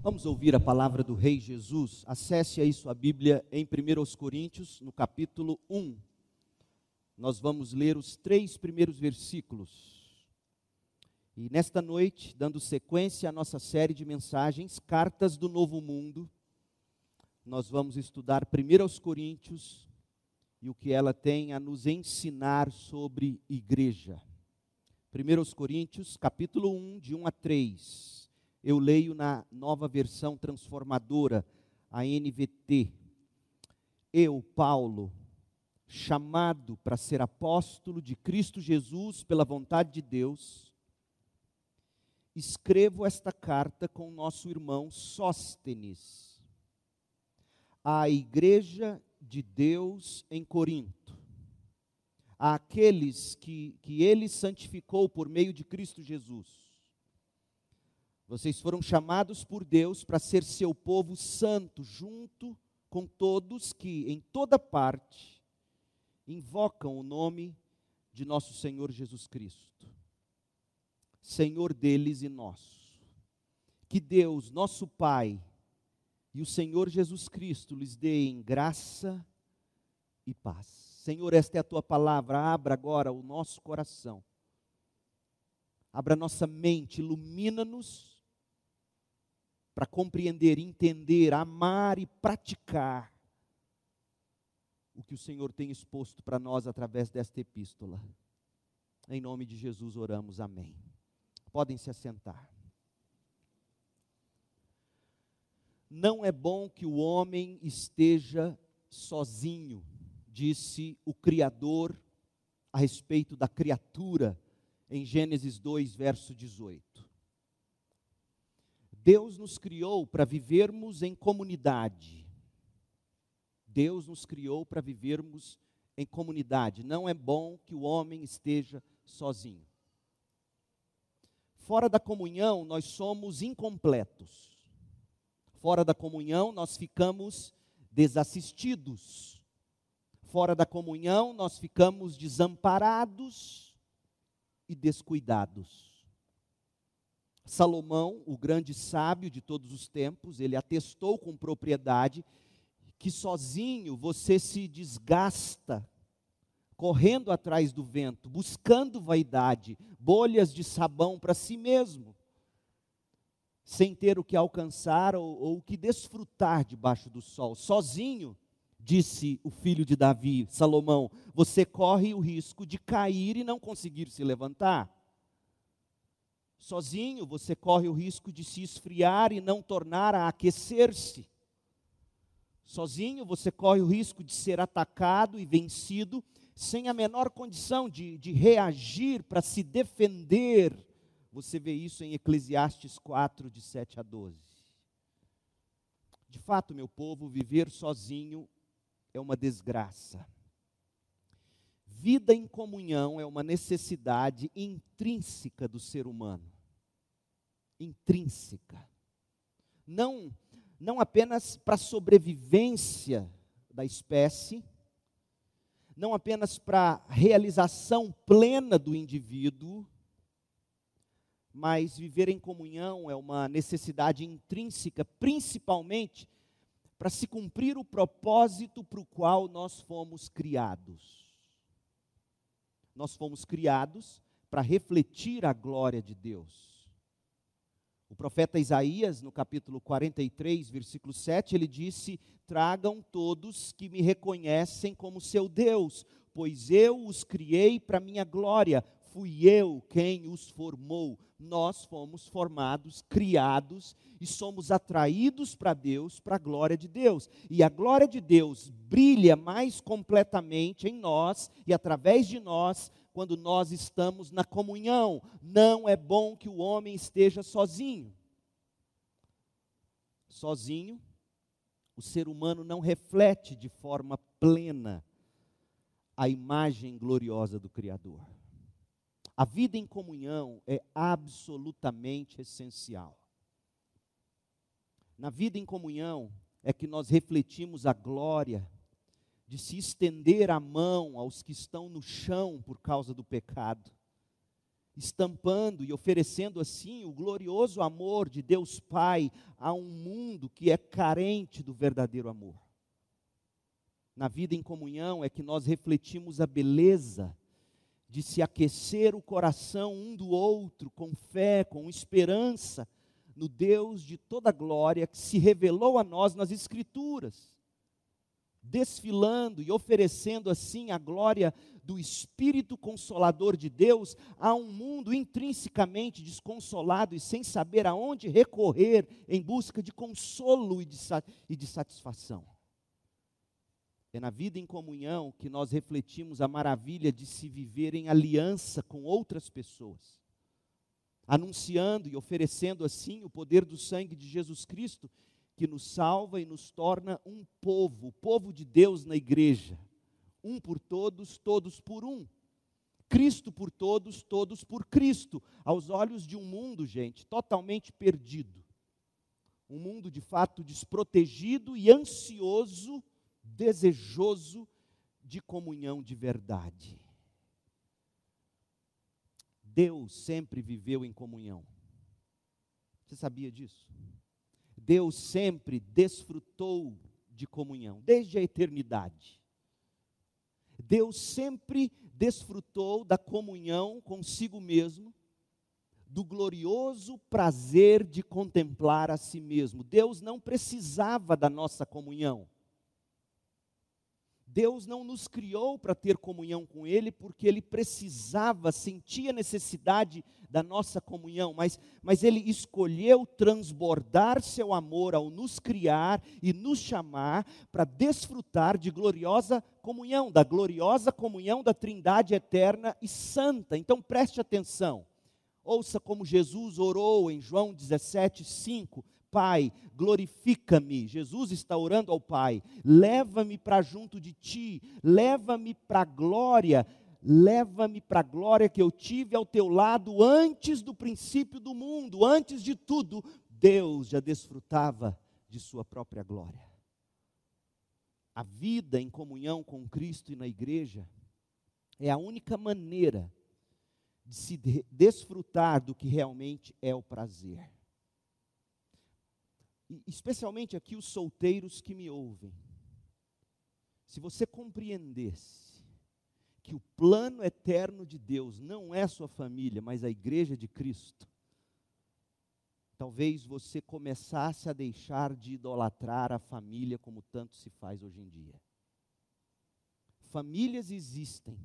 Vamos ouvir a palavra do Rei Jesus. Acesse aí sua Bíblia em 1 Coríntios, no capítulo 1. Nós vamos ler os três primeiros versículos. E nesta noite, dando sequência à nossa série de mensagens, Cartas do Novo Mundo, nós vamos estudar 1 Coríntios e o que ela tem a nos ensinar sobre igreja. 1 Coríntios, capítulo 1, de 1 a 3 eu leio na nova versão transformadora, a NVT. Eu, Paulo, chamado para ser apóstolo de Cristo Jesus pela vontade de Deus, escrevo esta carta com nosso irmão Sóstenes, à igreja de Deus em Corinto, àqueles que, que ele santificou por meio de Cristo Jesus. Vocês foram chamados por Deus para ser seu povo santo, junto com todos que, em toda parte, invocam o nome de nosso Senhor Jesus Cristo, Senhor deles e nosso. Que Deus, nosso Pai, e o Senhor Jesus Cristo lhes deem graça e paz. Senhor, esta é a tua palavra, abra agora o nosso coração, abra nossa mente, ilumina-nos para compreender, entender, amar e praticar o que o Senhor tem exposto para nós através desta epístola. Em nome de Jesus oramos, amém. Podem se assentar. Não é bom que o homem esteja sozinho, disse o Criador a respeito da criatura em Gênesis 2, verso 18. Deus nos criou para vivermos em comunidade. Deus nos criou para vivermos em comunidade. Não é bom que o homem esteja sozinho. Fora da comunhão, nós somos incompletos. Fora da comunhão, nós ficamos desassistidos. Fora da comunhão, nós ficamos desamparados e descuidados. Salomão, o grande sábio de todos os tempos, ele atestou com propriedade que sozinho você se desgasta, correndo atrás do vento, buscando vaidade, bolhas de sabão para si mesmo, sem ter o que alcançar ou, ou o que desfrutar debaixo do sol. Sozinho, disse o filho de Davi, Salomão, você corre o risco de cair e não conseguir se levantar. Sozinho você corre o risco de se esfriar e não tornar a aquecer-se. Sozinho você corre o risco de ser atacado e vencido sem a menor condição de, de reagir para se defender. Você vê isso em Eclesiastes 4, de 7 a 12. De fato, meu povo, viver sozinho é uma desgraça. Vida em comunhão é uma necessidade intrínseca do ser humano. Intrínseca. Não, não apenas para a sobrevivência da espécie, não apenas para a realização plena do indivíduo, mas viver em comunhão é uma necessidade intrínseca, principalmente para se cumprir o propósito para o qual nós fomos criados nós fomos criados para refletir a glória de Deus. O profeta Isaías, no capítulo 43, versículo 7, ele disse: Tragam todos que me reconhecem como seu Deus, pois eu os criei para minha glória, fui eu quem os formou. Nós fomos formados, criados e somos atraídos para Deus, para a glória de Deus. E a glória de Deus brilha mais completamente em nós e através de nós quando nós estamos na comunhão. Não é bom que o homem esteja sozinho. Sozinho, o ser humano não reflete de forma plena a imagem gloriosa do Criador. A vida em comunhão é absolutamente essencial. Na vida em comunhão é que nós refletimos a glória de se estender a mão aos que estão no chão por causa do pecado, estampando e oferecendo assim o glorioso amor de Deus Pai a um mundo que é carente do verdadeiro amor. Na vida em comunhão é que nós refletimos a beleza de se aquecer o coração um do outro com fé, com esperança no Deus de toda glória que se revelou a nós nas Escrituras, desfilando e oferecendo assim a glória do Espírito Consolador de Deus a um mundo intrinsecamente desconsolado e sem saber aonde recorrer em busca de consolo e de, e de satisfação. É na vida em comunhão que nós refletimos a maravilha de se viver em aliança com outras pessoas, anunciando e oferecendo assim o poder do sangue de Jesus Cristo, que nos salva e nos torna um povo, o povo de Deus na igreja. Um por todos, todos por um. Cristo por todos, todos por Cristo, aos olhos de um mundo, gente, totalmente perdido. Um mundo de fato desprotegido e ansioso desejoso de comunhão de verdade. Deus sempre viveu em comunhão. Você sabia disso? Deus sempre desfrutou de comunhão, desde a eternidade. Deus sempre desfrutou da comunhão consigo mesmo, do glorioso prazer de contemplar a si mesmo. Deus não precisava da nossa comunhão. Deus não nos criou para ter comunhão com Ele, porque Ele precisava, sentia necessidade da nossa comunhão, mas, mas Ele escolheu transbordar seu amor ao nos criar e nos chamar para desfrutar de gloriosa comunhão, da gloriosa comunhão da Trindade eterna e santa. Então preste atenção, ouça como Jesus orou em João 17, 5 Pai, glorifica-me. Jesus está orando ao Pai, leva-me para junto de ti, leva-me para a glória, leva-me para a glória que eu tive ao teu lado antes do princípio do mundo, antes de tudo, Deus já desfrutava de Sua própria glória. A vida em comunhão com Cristo e na igreja é a única maneira de se desfrutar do que realmente é o prazer especialmente aqui os solteiros que me ouvem, se você compreendesse que o plano eterno de Deus não é sua família, mas a igreja de Cristo, talvez você começasse a deixar de idolatrar a família como tanto se faz hoje em dia. Famílias existem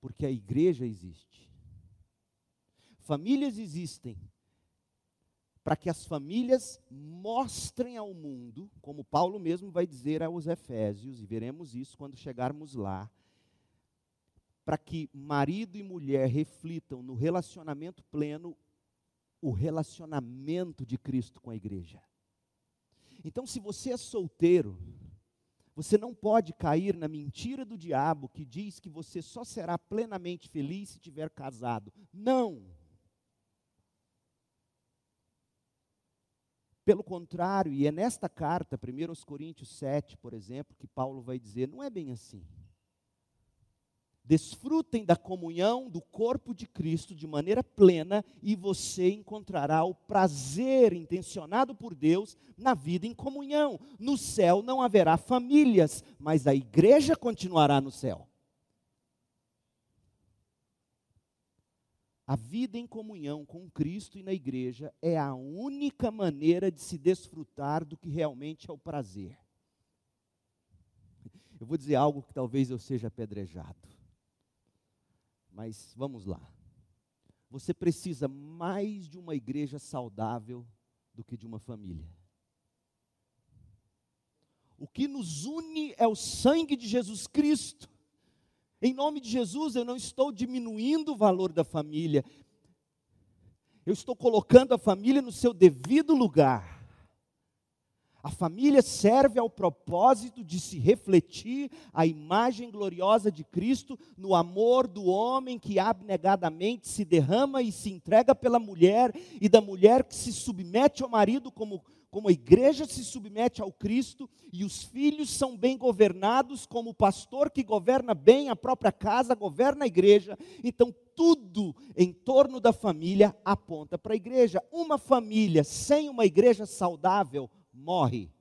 porque a igreja existe. Famílias existem para que as famílias mostrem ao mundo, como Paulo mesmo vai dizer aos Efésios, e veremos isso quando chegarmos lá, para que marido e mulher reflitam no relacionamento pleno o relacionamento de Cristo com a igreja. Então, se você é solteiro, você não pode cair na mentira do diabo que diz que você só será plenamente feliz se tiver casado. Não! Pelo contrário, e é nesta carta, 1 Coríntios 7, por exemplo, que Paulo vai dizer: não é bem assim. Desfrutem da comunhão do corpo de Cristo de maneira plena e você encontrará o prazer intencionado por Deus na vida em comunhão. No céu não haverá famílias, mas a igreja continuará no céu. A vida em comunhão com Cristo e na igreja é a única maneira de se desfrutar do que realmente é o prazer. Eu vou dizer algo que talvez eu seja apedrejado. Mas vamos lá. Você precisa mais de uma igreja saudável do que de uma família. O que nos une é o sangue de Jesus Cristo. Em nome de Jesus, eu não estou diminuindo o valor da família. Eu estou colocando a família no seu devido lugar. A família serve ao propósito de se refletir a imagem gloriosa de Cristo no amor do homem que abnegadamente se derrama e se entrega pela mulher, e da mulher que se submete ao marido como, como a igreja se submete ao Cristo e os filhos são bem governados, como o pastor que governa bem a própria casa, governa a igreja. Então, tudo em torno da família aponta para a igreja. Uma família sem uma igreja saudável morre.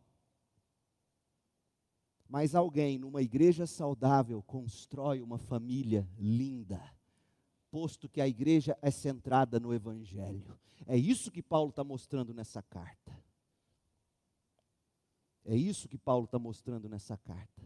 Mas alguém numa igreja saudável constrói uma família linda, posto que a igreja é centrada no Evangelho. É isso que Paulo está mostrando nessa carta. É isso que Paulo está mostrando nessa carta.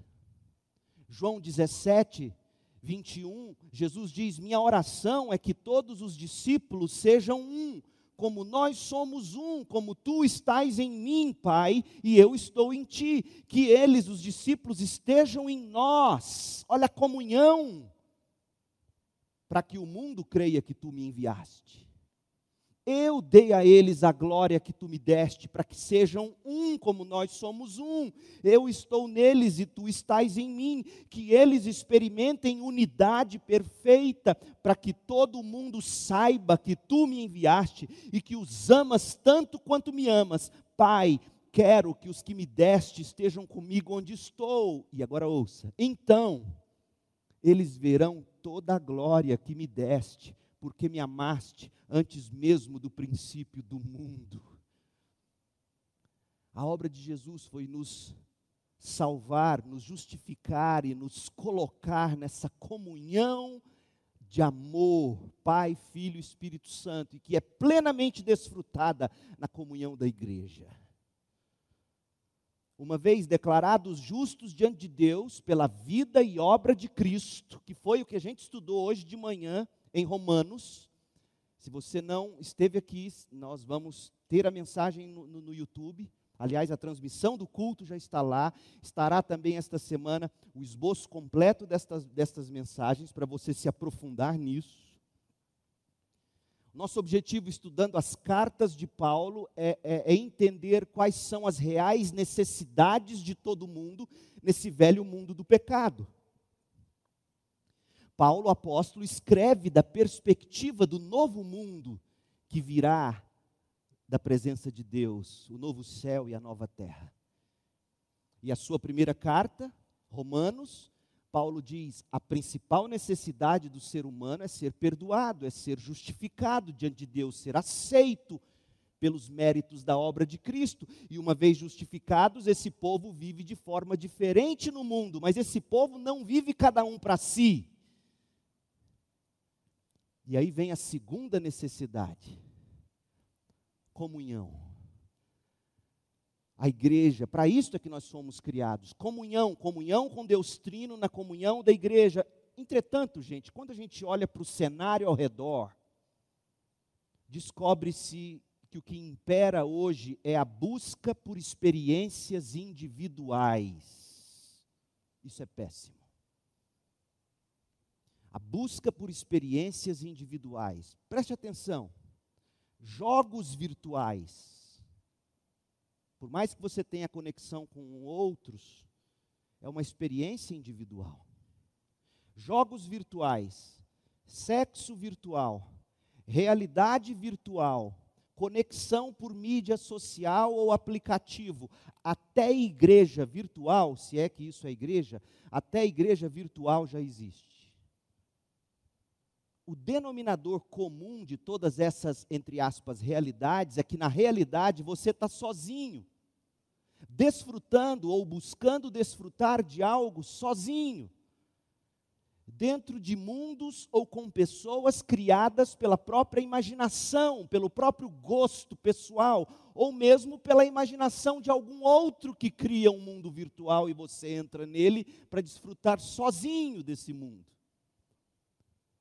João 17, 21, Jesus diz: Minha oração é que todos os discípulos sejam um, como nós somos um, como tu estás em mim, Pai, e eu estou em ti. Que eles, os discípulos, estejam em nós. Olha a comunhão, para que o mundo creia que tu me enviaste. Eu dei a eles a glória que tu me deste, para que sejam um como nós somos um. Eu estou neles e tu estás em mim. Que eles experimentem unidade perfeita, para que todo mundo saiba que tu me enviaste e que os amas tanto quanto me amas. Pai, quero que os que me deste estejam comigo onde estou. E agora ouça. Então, eles verão toda a glória que me deste porque me amaste antes mesmo do princípio do mundo. A obra de Jesus foi nos salvar, nos justificar e nos colocar nessa comunhão de amor, Pai, Filho e Espírito Santo, e que é plenamente desfrutada na comunhão da igreja. Uma vez declarados justos diante de Deus pela vida e obra de Cristo, que foi o que a gente estudou hoje de manhã, em Romanos. Se você não esteve aqui, nós vamos ter a mensagem no, no, no, YouTube. Aliás, a transmissão do culto já está lá. Estará também esta semana o esboço completo destas, destas mensagens para você se aprofundar nisso. Nosso objetivo estudando as cartas de Paulo é, é, é entender quais são as reais necessidades de todo mundo nesse velho mundo do pecado. Paulo, apóstolo, escreve da perspectiva do novo mundo que virá da presença de Deus, o novo céu e a nova terra. E a sua primeira carta, Romanos, Paulo diz: a principal necessidade do ser humano é ser perdoado, é ser justificado diante de Deus, ser aceito pelos méritos da obra de Cristo. E uma vez justificados, esse povo vive de forma diferente no mundo, mas esse povo não vive cada um para si. E aí vem a segunda necessidade: comunhão. A igreja, para isso é que nós somos criados. Comunhão, comunhão com Deus Trino, na comunhão da igreja. Entretanto, gente, quando a gente olha para o cenário ao redor, descobre-se que o que impera hoje é a busca por experiências individuais. Isso é péssimo a busca por experiências individuais. Preste atenção. Jogos virtuais. Por mais que você tenha conexão com outros, é uma experiência individual. Jogos virtuais, sexo virtual, realidade virtual, conexão por mídia social ou aplicativo, até igreja virtual, se é que isso é igreja, até igreja virtual já existe o denominador comum de todas essas, entre aspas, realidades é que na realidade você está sozinho, desfrutando ou buscando desfrutar de algo sozinho, dentro de mundos ou com pessoas criadas pela própria imaginação, pelo próprio gosto pessoal, ou mesmo pela imaginação de algum outro que cria um mundo virtual e você entra nele para desfrutar sozinho desse mundo.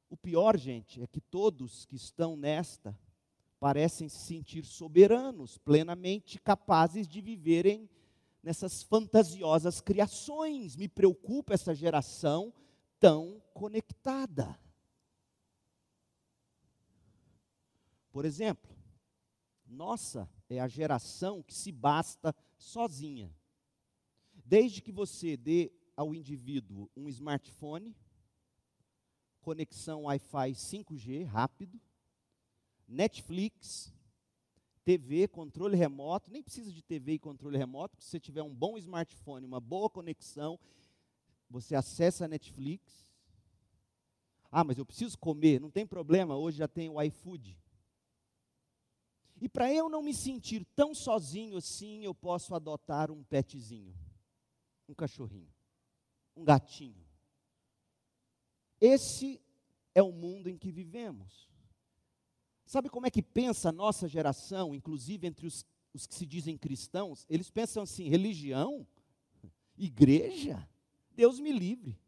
O pior, gente, é que todos que estão nesta parecem se sentir soberanos, plenamente capazes de viverem nessas fantasiosas criações. Me preocupa essa geração tão conectada. Por exemplo, nossa é a geração que se basta sozinha. Desde que você dê ao indivíduo um smartphone, conexão Wi-Fi 5G rápido, Netflix, TV, controle remoto, nem precisa de TV e controle remoto, se você tiver um bom smartphone, uma boa conexão, você acessa a Netflix. Ah, mas eu preciso comer, não tem problema, hoje já tem o iFood. E para eu não me sentir tão sozinho assim, eu posso adotar um petzinho, um cachorrinho, um gatinho. Esse é o mundo em que vivemos. Sabe como é que pensa a nossa geração, inclusive entre os, os que se dizem cristãos? Eles pensam assim: religião, igreja, Deus me livre.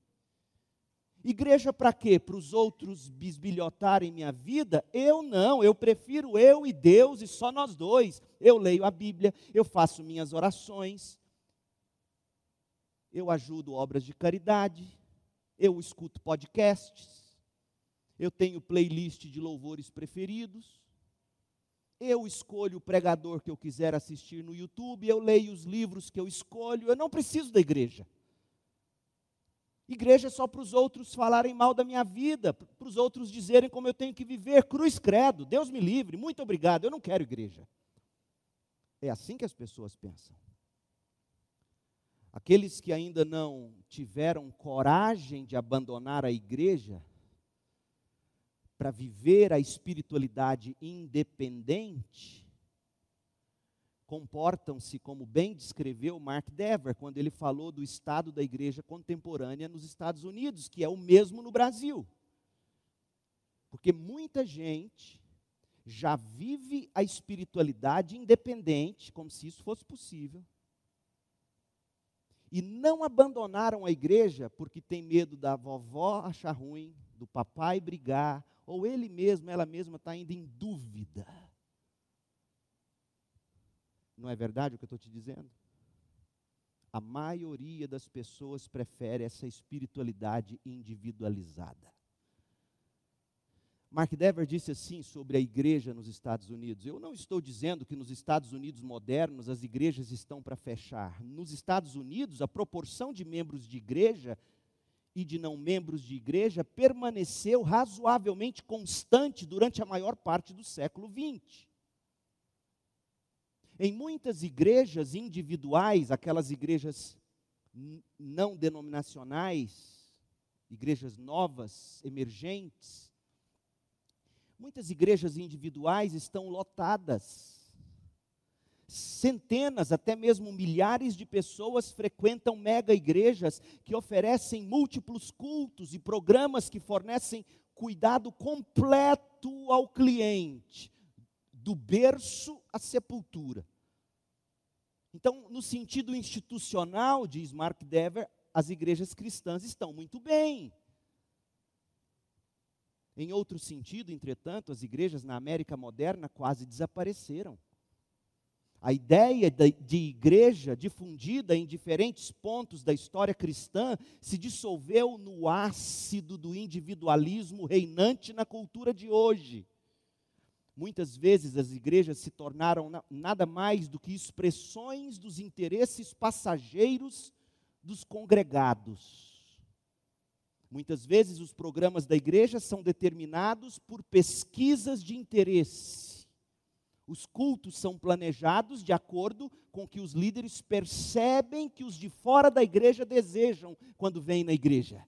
Igreja para quê? Para os outros bisbilhotarem minha vida? Eu não, eu prefiro eu e Deus e só nós dois. Eu leio a Bíblia, eu faço minhas orações, eu ajudo obras de caridade, eu escuto podcasts, eu tenho playlist de louvores preferidos, eu escolho o pregador que eu quiser assistir no YouTube, eu leio os livros que eu escolho, eu não preciso da igreja. Igreja é só para os outros falarem mal da minha vida, para os outros dizerem como eu tenho que viver. Cruz credo, Deus me livre, muito obrigado, eu não quero igreja. É assim que as pessoas pensam. Aqueles que ainda não tiveram coragem de abandonar a igreja para viver a espiritualidade independente, comportam-se como bem descreveu Mark Dever quando ele falou do estado da igreja contemporânea nos Estados Unidos, que é o mesmo no Brasil. Porque muita gente já vive a espiritualidade independente, como se isso fosse possível, e não abandonaram a igreja porque tem medo da vovó achar ruim, do papai brigar, ou ele mesmo, ela mesma está ainda em dúvida não é verdade o que eu estou te dizendo? A maioria das pessoas prefere essa espiritualidade individualizada. Mark Dever disse assim sobre a igreja nos Estados Unidos: Eu não estou dizendo que nos Estados Unidos modernos as igrejas estão para fechar. Nos Estados Unidos, a proporção de membros de igreja e de não membros de igreja permaneceu razoavelmente constante durante a maior parte do século XX. Em muitas igrejas individuais, aquelas igrejas não denominacionais, igrejas novas, emergentes, muitas igrejas individuais estão lotadas. Centenas, até mesmo milhares de pessoas frequentam mega igrejas que oferecem múltiplos cultos e programas que fornecem cuidado completo ao cliente do berço à sepultura. Então, no sentido institucional, diz Mark Dever, as igrejas cristãs estão muito bem. Em outro sentido, entretanto, as igrejas na América moderna quase desapareceram. A ideia de igreja difundida em diferentes pontos da história cristã se dissolveu no ácido do individualismo reinante na cultura de hoje. Muitas vezes as igrejas se tornaram nada mais do que expressões dos interesses passageiros dos congregados. Muitas vezes os programas da igreja são determinados por pesquisas de interesse. Os cultos são planejados de acordo com o que os líderes percebem que os de fora da igreja desejam quando vêm na igreja.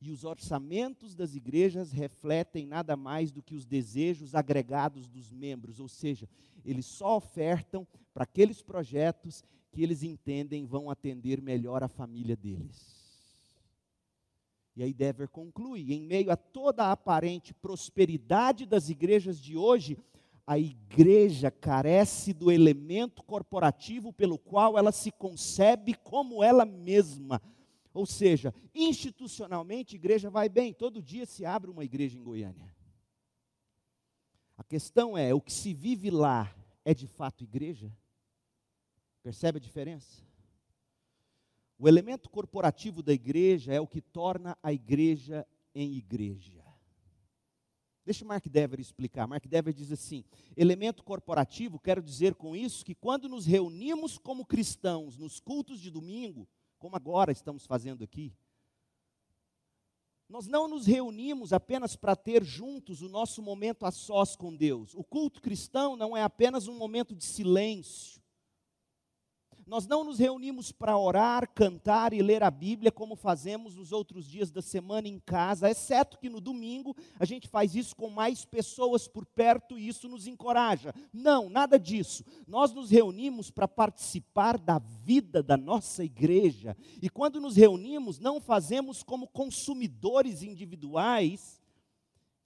E os orçamentos das igrejas refletem nada mais do que os desejos agregados dos membros, ou seja, eles só ofertam para aqueles projetos que eles entendem vão atender melhor a família deles. E aí Dever conclui: em meio a toda a aparente prosperidade das igrejas de hoje, a igreja carece do elemento corporativo pelo qual ela se concebe como ela mesma ou seja, institucionalmente, a igreja vai bem, todo dia se abre uma igreja em Goiânia. A questão é: o que se vive lá é de fato igreja? Percebe a diferença? O elemento corporativo da igreja é o que torna a igreja em igreja. Deixa Mark Dever explicar. Mark Dever diz assim: elemento corporativo, quero dizer com isso que quando nos reunimos como cristãos nos cultos de domingo, como agora estamos fazendo aqui. Nós não nos reunimos apenas para ter juntos o nosso momento a sós com Deus. O culto cristão não é apenas um momento de silêncio. Nós não nos reunimos para orar, cantar e ler a Bíblia como fazemos nos outros dias da semana em casa, exceto que no domingo a gente faz isso com mais pessoas por perto e isso nos encoraja. Não, nada disso. Nós nos reunimos para participar da vida da nossa igreja. E quando nos reunimos, não fazemos como consumidores individuais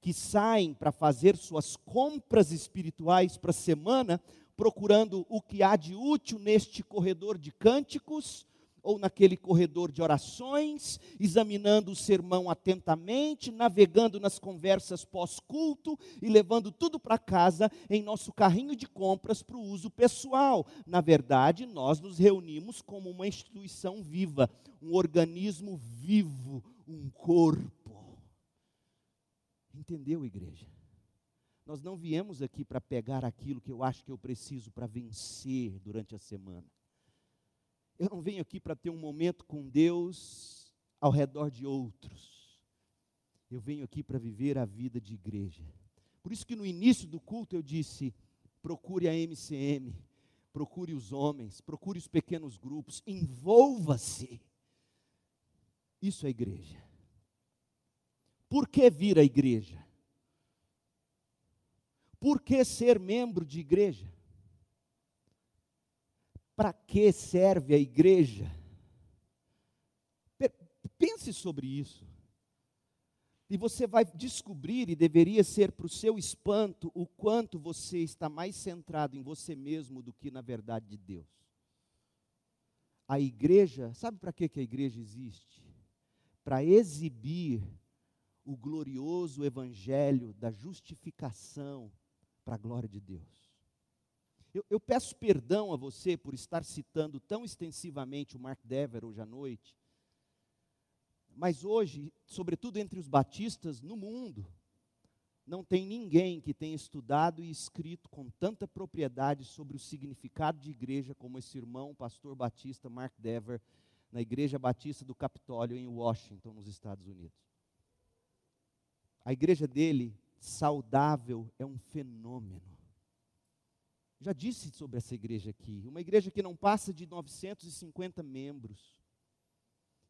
que saem para fazer suas compras espirituais para a semana, procurando o que há de útil neste corredor de cânticos ou naquele corredor de orações, examinando o sermão atentamente, navegando nas conversas pós-culto e levando tudo para casa em nosso carrinho de compras para o uso pessoal. Na verdade, nós nos reunimos como uma instituição viva, um organismo vivo, um corpo. Entendeu, igreja? Nós não viemos aqui para pegar aquilo que eu acho que eu preciso para vencer durante a semana. Eu não venho aqui para ter um momento com Deus ao redor de outros. Eu venho aqui para viver a vida de igreja. Por isso que no início do culto eu disse: procure a MCM, procure os homens, procure os pequenos grupos, envolva-se. Isso é igreja. Por que vir à igreja? Por que ser membro de igreja? Para que serve a igreja? Pense sobre isso. E você vai descobrir, e deveria ser para o seu espanto, o quanto você está mais centrado em você mesmo do que na verdade de Deus. A igreja, sabe para que, que a igreja existe? Para exibir o glorioso evangelho da justificação para a glória de Deus. Eu, eu, peço perdão a você por estar citando tão extensivamente o Mark Dever hoje à noite, mas hoje, sobretudo entre os batistas no mundo, não tem ninguém que tenha estudado e escrito com tanta propriedade sobre o significado de igreja como esse irmão, pastor batista Mark Dever, na Igreja Batista do Capitólio, em Washington, nos Estados Unidos. A igreja dele saudável é um fenômeno. Já disse sobre essa igreja aqui, uma igreja que não passa de 950 membros.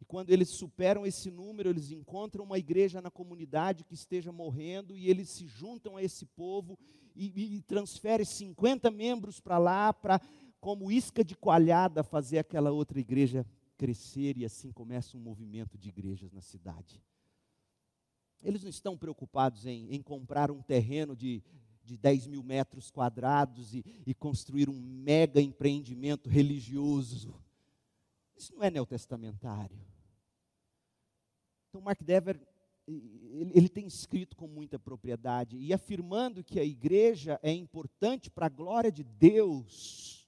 E quando eles superam esse número, eles encontram uma igreja na comunidade que esteja morrendo e eles se juntam a esse povo e, e transferem 50 membros para lá, para, como isca de coalhada, fazer aquela outra igreja crescer e assim começa um movimento de igrejas na cidade. Eles não estão preocupados em, em comprar um terreno de, de 10 mil metros quadrados e, e, construir um mega empreendimento religioso. Isso não é neotestamentário. Então, Mark Dever, ele, tem escrito com muita propriedade e afirmando que a igreja é importante para a glória de Deus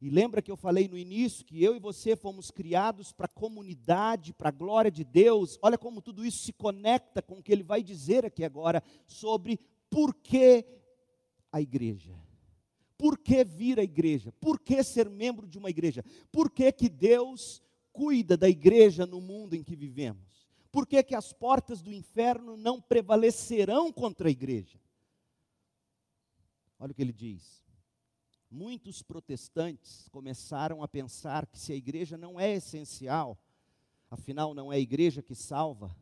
e lembra que eu falei no início que eu e você fomos criados para a comunidade, para a glória de Deus. Olha como tudo isso se conecta com o que ele vai dizer aqui agora sobre por que a igreja. Por que vir à igreja? Por que ser membro de uma igreja? Por que, que Deus cuida da igreja no mundo em que vivemos? Por que, que as portas do inferno não prevalecerão contra a igreja? Olha o que ele diz muitos protestantes começaram a pensar que se a igreja não é essencial, afinal não é a igreja que salva.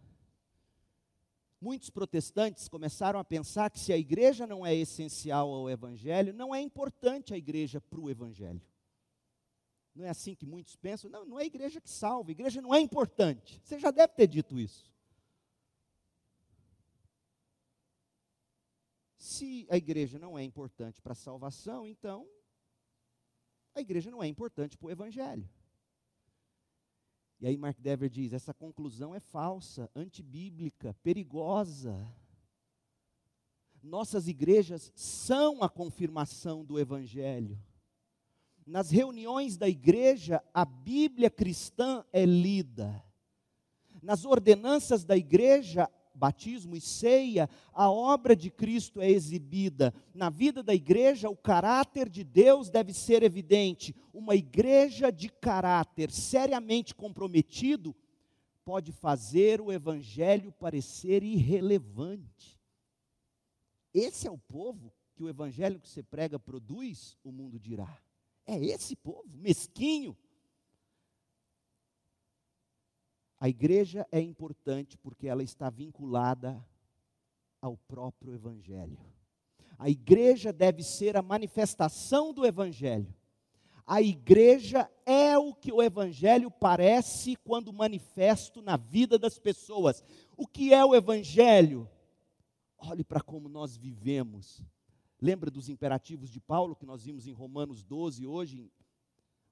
Muitos protestantes começaram a pensar que se a igreja não é essencial ao evangelho, não é importante a igreja para o evangelho. Não é assim que muitos pensam? Não, não é a igreja que salva, a igreja não é importante. Você já deve ter dito isso. Se a igreja não é importante para a salvação, então a igreja não é importante para o evangelho. E aí Mark Dever diz: essa conclusão é falsa, antibíblica, perigosa. Nossas igrejas são a confirmação do evangelho. Nas reuniões da igreja, a Bíblia cristã é lida. Nas ordenanças da igreja, batismo e ceia, a obra de Cristo é exibida. Na vida da igreja, o caráter de Deus deve ser evidente. Uma igreja de caráter seriamente comprometido pode fazer o evangelho parecer irrelevante. Esse é o povo que o evangelho que você prega produz, o mundo dirá. É esse povo, mesquinho. A igreja é importante porque ela está vinculada ao próprio Evangelho. A igreja deve ser a manifestação do Evangelho. A igreja é o que o Evangelho parece quando manifesto na vida das pessoas. O que é o Evangelho? Olhe para como nós vivemos. Lembra dos imperativos de Paulo que nós vimos em Romanos 12 hoje?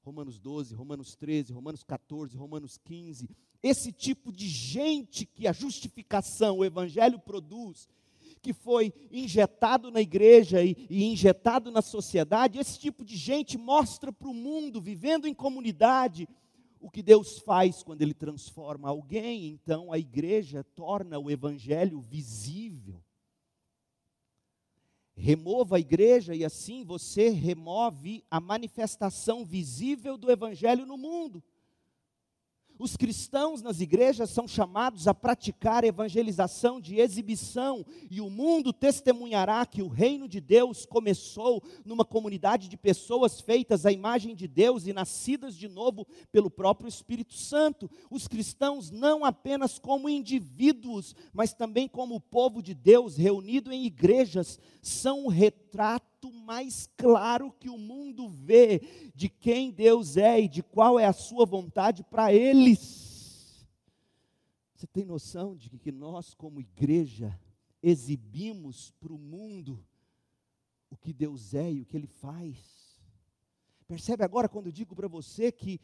Romanos 12, Romanos 13, Romanos 14, Romanos 15. Esse tipo de gente que a justificação, o Evangelho produz, que foi injetado na igreja e, e injetado na sociedade, esse tipo de gente mostra para o mundo, vivendo em comunidade, o que Deus faz quando Ele transforma alguém. Então a igreja torna o Evangelho visível. Remova a igreja e assim você remove a manifestação visível do Evangelho no mundo. Os cristãos nas igrejas são chamados a praticar evangelização de exibição, e o mundo testemunhará que o reino de Deus começou numa comunidade de pessoas feitas à imagem de Deus e nascidas de novo pelo próprio Espírito Santo. Os cristãos, não apenas como indivíduos, mas também como povo de Deus reunido em igrejas, são o retrato mais claro que o mundo vê de quem Deus é e de qual é a sua vontade para eles. Você tem noção de que nós, como igreja, exibimos para o mundo o que Deus é e o que Ele faz? Percebe agora quando eu digo para você que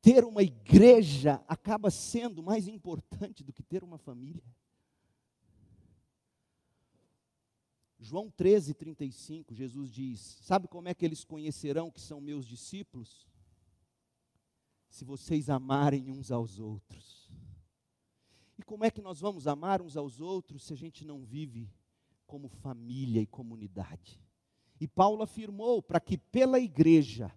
ter uma igreja acaba sendo mais importante do que ter uma família? João 13, 35, Jesus diz: Sabe como é que eles conhecerão que são meus discípulos? Se vocês amarem uns aos outros. E como é que nós vamos amar uns aos outros se a gente não vive como família e comunidade? E Paulo afirmou para que pela igreja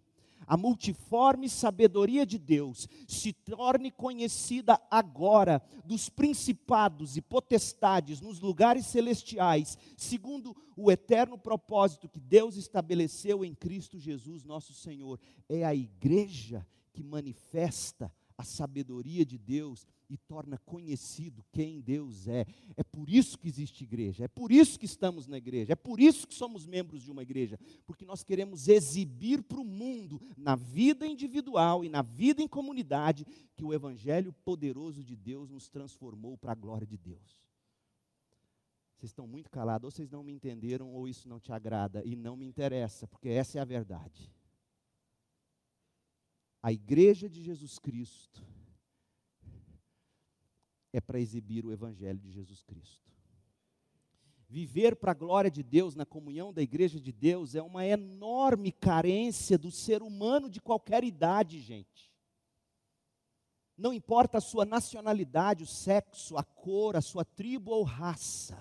a multiforme sabedoria de Deus se torne conhecida agora dos principados e potestades nos lugares celestiais, segundo o eterno propósito que Deus estabeleceu em Cristo Jesus, nosso Senhor. É a igreja que manifesta a sabedoria de Deus e torna conhecido quem Deus é. É por isso que existe igreja, é por isso que estamos na igreja, é por isso que somos membros de uma igreja, porque nós queremos exibir para o mundo, na vida individual e na vida em comunidade, que o Evangelho poderoso de Deus nos transformou para a glória de Deus. Vocês estão muito calados, ou vocês não me entenderam, ou isso não te agrada, e não me interessa, porque essa é a verdade. A igreja de Jesus Cristo é para exibir o Evangelho de Jesus Cristo. Viver para a glória de Deus na comunhão da igreja de Deus é uma enorme carência do ser humano de qualquer idade, gente. Não importa a sua nacionalidade, o sexo, a cor, a sua tribo ou raça.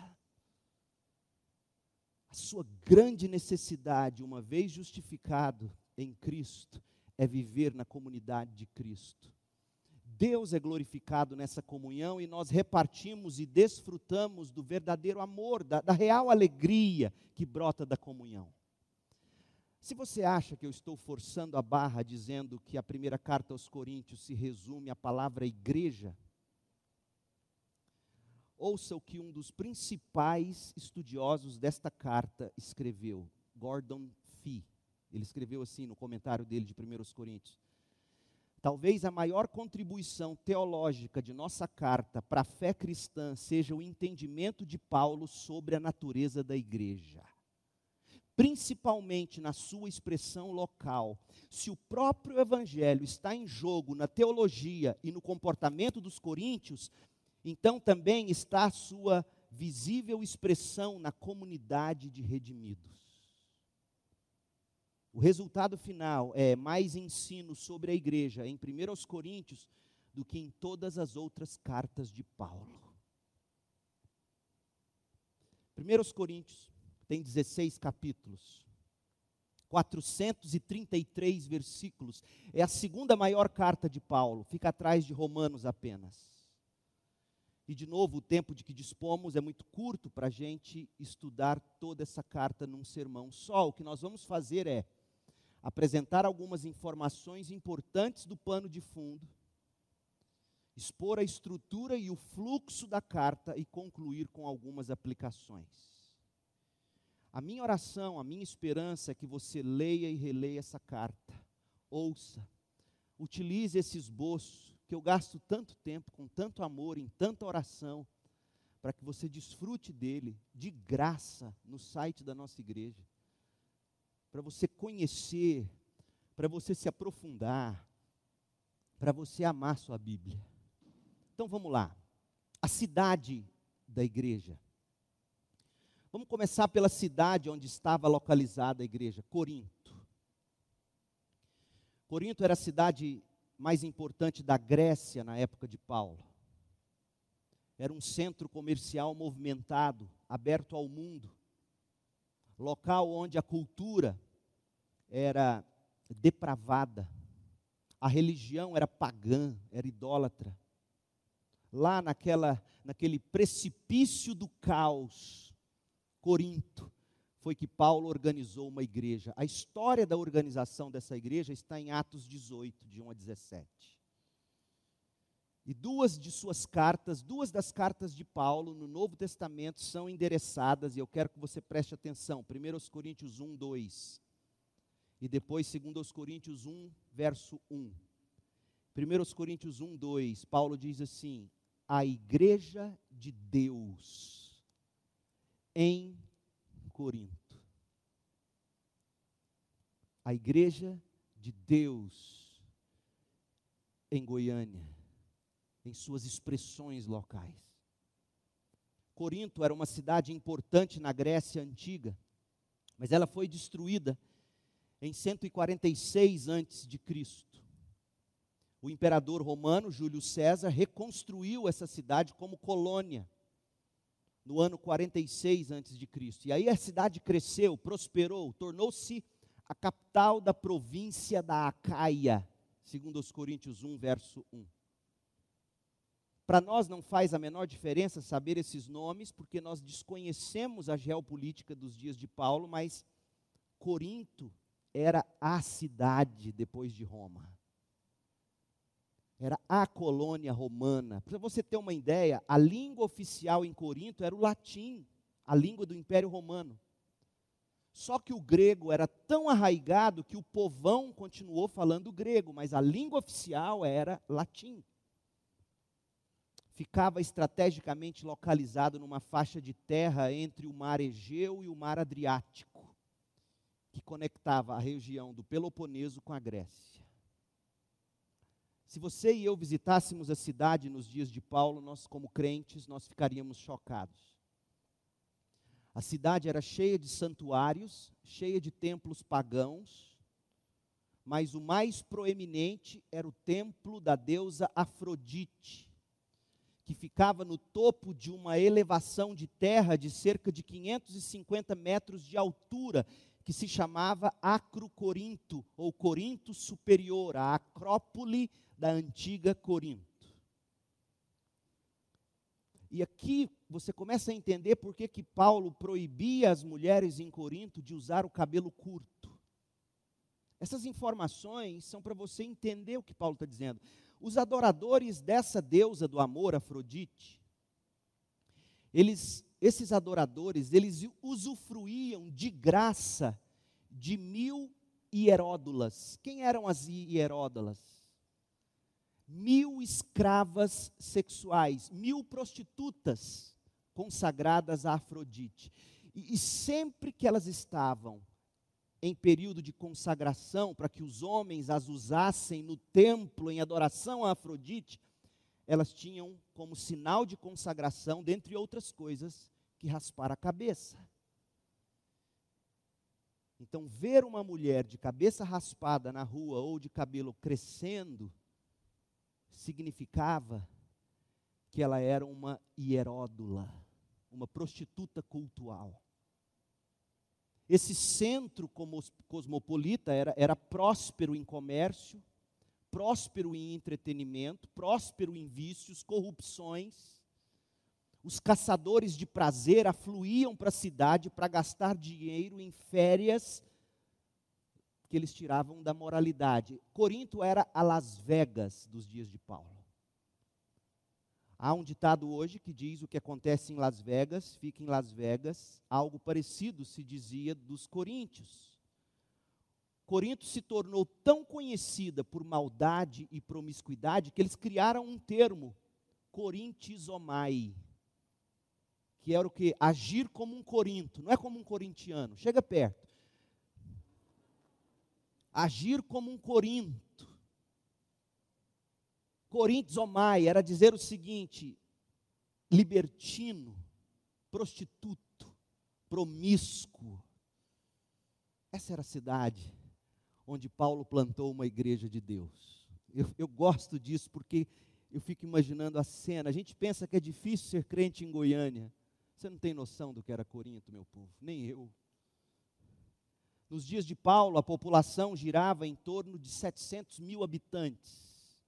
A sua grande necessidade, uma vez justificado em Cristo, é viver na comunidade de Cristo. Deus é glorificado nessa comunhão e nós repartimos e desfrutamos do verdadeiro amor, da, da, real alegria que brota da comunhão. Se você acha que eu estou forçando a barra dizendo que a primeira carta aos Coríntios se resume à palavra igreja, ouça o que um dos principais estudiosos desta carta escreveu, Gordon Fee. Ele escreveu assim no comentário dele de 1 Coríntios. Talvez a maior contribuição teológica de nossa carta para a fé cristã seja o entendimento de Paulo sobre a natureza da igreja. Principalmente na sua expressão local. Se o próprio evangelho está em jogo na teologia e no comportamento dos coríntios, então também está a sua visível expressão na comunidade de redimidos. O resultado final é mais ensino sobre a igreja em 1 Coríntios do que em todas as outras cartas de Paulo. 1 Coríntios tem 16 capítulos. 433 versículos. É a segunda maior carta de Paulo, fica atrás de Romanos apenas. E, de novo, o tempo de que dispomos é muito curto para a gente estudar toda essa carta num sermão só. O que nós vamos fazer é apresentar algumas informações importantes do pano de fundo, expor a estrutura e o fluxo da carta e concluir com algumas aplicações. A minha oração, a minha esperança é que você leia e releia essa carta, ouça, utilize esse esboço que eu gasto tanto tempo, com tanto amor, em tanta oração, para que você desfrute dele de graça no site da nossa igreja, para você conhecer, para você se aprofundar, para você amar sua Bíblia. Então vamos lá. A cidade da igreja. Vamos começar pela cidade onde estava localizada a igreja, Corinto. Corinto era a cidade mais importante da Grécia na época de Paulo. Era um centro comercial movimentado, aberto ao mundo, local onde a cultura era depravada, a religião era pagã, era idólatra. Lá naquela, naquele precipício do caos, Corinto, foi que Paulo organizou uma igreja. A história da organização dessa igreja está em Atos 18, de 1 a 17. E duas de suas cartas, duas das cartas de Paulo no Novo Testamento são endereçadas, e eu quero que você preste atenção. 1 Coríntios 1, 2. E depois 2 Coríntios 1, verso 1. 1 Coríntios 1, 2, Paulo diz assim: A igreja de Deus em Corinto. A igreja de Deus em Goiânia, em suas expressões locais. Corinto era uma cidade importante na Grécia antiga, mas ela foi destruída em 146 antes de Cristo. O imperador romano Júlio César reconstruiu essa cidade como colônia no ano 46 a.C. E aí a cidade cresceu, prosperou, tornou-se a capital da província da Acaia, segundo os Coríntios 1, verso 1. Para nós não faz a menor diferença saber esses nomes, porque nós desconhecemos a geopolítica dos dias de Paulo, mas Corinto era a cidade depois de Roma era a colônia romana. Para você ter uma ideia, a língua oficial em Corinto era o latim, a língua do Império Romano. Só que o grego era tão arraigado que o povão continuou falando grego, mas a língua oficial era latim. Ficava estrategicamente localizado numa faixa de terra entre o mar Egeu e o mar Adriático, que conectava a região do Peloponeso com a Grécia. Se você e eu visitássemos a cidade nos dias de Paulo, nós como crentes, nós ficaríamos chocados. A cidade era cheia de santuários, cheia de templos pagãos, mas o mais proeminente era o templo da deusa Afrodite, que ficava no topo de uma elevação de terra de cerca de 550 metros de altura, que se chamava Acrocorinto, ou Corinto Superior, a Acrópole da antiga Corinto. E aqui você começa a entender por que, que Paulo proibia as mulheres em Corinto de usar o cabelo curto. Essas informações são para você entender o que Paulo está dizendo. Os adoradores dessa deusa do amor, Afrodite, eles, esses adoradores, eles usufruíam de graça de mil hieródulas. Quem eram as hieródulas? mil escravas sexuais, mil prostitutas consagradas a Afrodite. E, e sempre que elas estavam em período de consagração, para que os homens as usassem no templo em adoração a Afrodite, elas tinham como sinal de consagração, dentre outras coisas, que raspar a cabeça. Então, ver uma mulher de cabeça raspada na rua ou de cabelo crescendo, significava que ela era uma hieródula, uma prostituta cultual. Esse centro cosmopolita era, era próspero em comércio, próspero em entretenimento, próspero em vícios, corrupções. Os caçadores de prazer afluíam para a cidade para gastar dinheiro em férias que eles tiravam da moralidade. Corinto era a Las Vegas dos dias de Paulo. Há um ditado hoje que diz o que acontece em Las Vegas, fica em Las Vegas. Algo parecido se dizia dos coríntios. Corinto se tornou tão conhecida por maldade e promiscuidade que eles criaram um termo, corintizomai, que era o que? Agir como um corinto, não é como um corintiano. Chega perto. Agir como um corinto. Corintizomai era dizer o seguinte: libertino, prostituto, promíscuo. Essa era a cidade onde Paulo plantou uma igreja de Deus. Eu, eu, gosto disso porque eu fico imaginando a cena. A gente pensa que é difícil ser crente em Goiânia. Você não tem noção do que era Corinto, meu povo, nem eu. Nos dias de Paulo, a população girava em torno de 700 mil habitantes.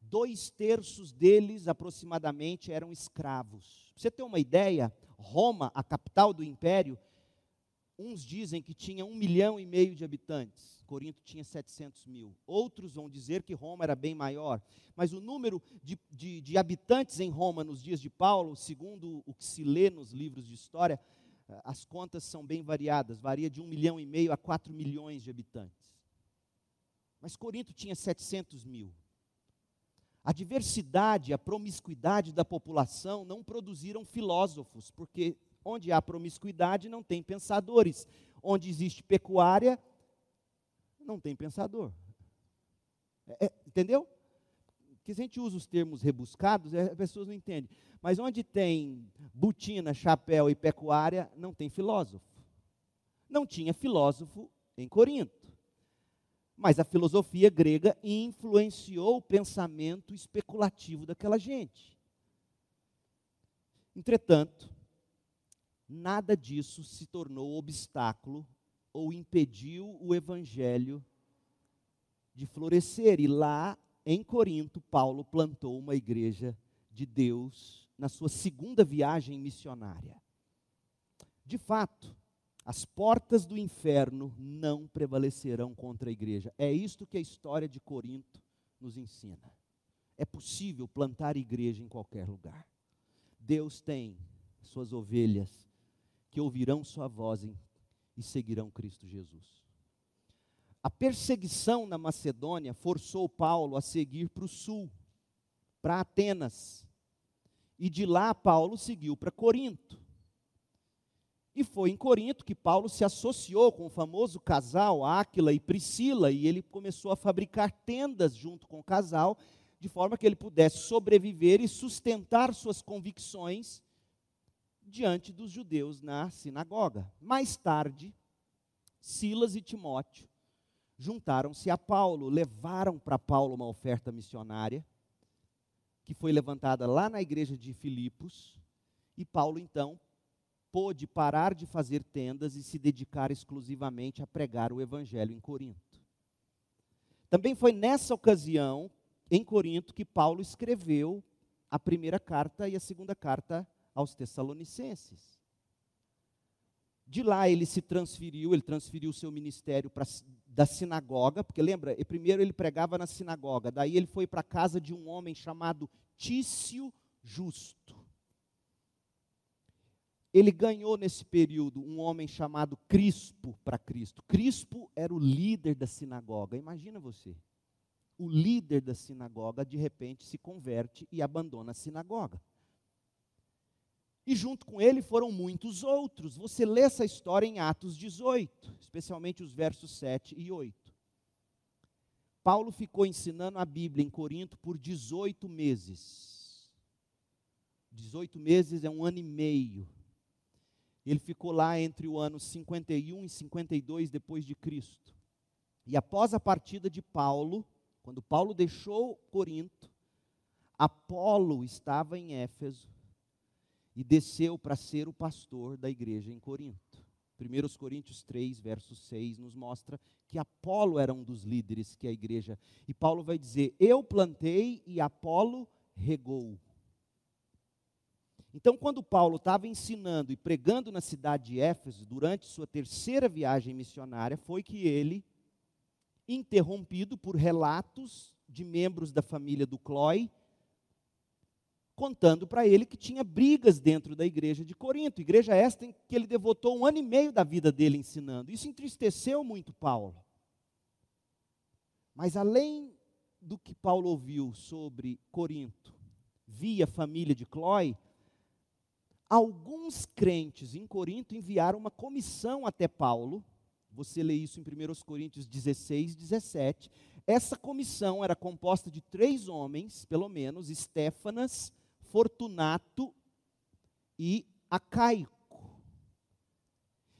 Dois terços deles, aproximadamente, eram escravos. Pra você ter uma ideia, Roma, a capital do império, Uns dizem que tinha um milhão e meio de habitantes, Corinto tinha 700 mil. Outros vão dizer que Roma era bem maior. Mas o número de, de, de habitantes em Roma nos dias de Paulo, segundo o que se lê nos livros de história, eh, as contas são bem variadas, varia de um milhão e meio a quatro milhões de habitantes. Mas Corinto tinha 700 mil. A diversidade, a promiscuidade da população não produziram filósofos, porque Onde há promiscuidade, não tem pensadores. Onde existe pecuária, não tem pensador. É, é, entendeu? Porque se a gente usa os termos rebuscados, é, as pessoas não entendem. Mas onde tem botina, chapéu e pecuária, não tem filósofo. Não tinha filósofo em Corinto. Mas a filosofia grega influenciou o pensamento especulativo daquela gente. Entretanto, nada disso se tornou obstáculo ou impediu o evangelho de florescer. E lá em Corinto, Paulo plantou uma igreja de Deus na sua segunda viagem missionária. De fato, as portas do inferno não prevalecerão contra a igreja. É isto que a história de Corinto nos ensina. É possível plantar igreja em qualquer lugar. Deus tem suas ovelhas que ouvirão sua voz e seguirão Cristo Jesus. A perseguição na Macedônia forçou Paulo a seguir para o sul, para Atenas. E de lá Paulo seguiu para Corinto. E foi em Corinto que Paulo se associou com o famoso casal Áquila e Priscila, e ele começou a fabricar tendas junto com o casal, de forma que ele pudesse sobreviver e sustentar suas convicções diante dos judeus na sinagoga. Mais tarde, Silas e Timóteo juntaram-se a Paulo, levaram para Paulo uma oferta missionária, que foi levantada lá na igreja de Filipos, e Paulo então pôde parar de fazer tendas e se dedicar exclusivamente a pregar o evangelho em Corinto. Também foi nessa ocasião, em Corinto, que Paulo escreveu a primeira carta e a segunda carta aos Tessalonicenses. De lá ele se transferiu, ele transferiu o seu ministério da sinagoga, porque lembra, primeiro ele pregava na sinagoga, daí ele foi para a casa de um homem chamado Tício Justo. Ele ganhou nesse período um homem chamado Crispo para Cristo. Crispo era o líder da sinagoga. Imagina você. O líder da sinagoga de repente se converte e abandona a sinagoga. E junto com ele foram muitos outros. Você lê essa história em Atos 18, especialmente os versos 7 e 8. Paulo ficou ensinando a Bíblia em Corinto por 18 meses. 18 meses é um ano e meio. Ele ficou lá entre o ano 51 e 52 depois de Cristo. E após a partida de Paulo, quando Paulo deixou Corinto, Apolo estava em Éfeso e desceu para ser o pastor da igreja em Corinto. 1 Coríntios 3, verso 6, nos mostra que Apolo era um dos líderes que a igreja. E Paulo vai dizer: Eu plantei e Apolo regou. Então, quando Paulo estava ensinando e pregando na cidade de Éfeso, durante sua terceira viagem missionária, foi que ele, interrompido por relatos de membros da família do Clói, contando para ele que tinha brigas dentro da igreja de Corinto, igreja esta em que ele devotou um ano e meio da vida dele ensinando. Isso entristeceu muito Paulo. Mas além do que Paulo ouviu sobre Corinto, via família de Clói, alguns crentes em Corinto enviaram uma comissão até Paulo. Você lê isso em 1 Coríntios 16, 17. Essa comissão era composta de três homens, pelo menos, Estéfanas, Fortunato e Acaico.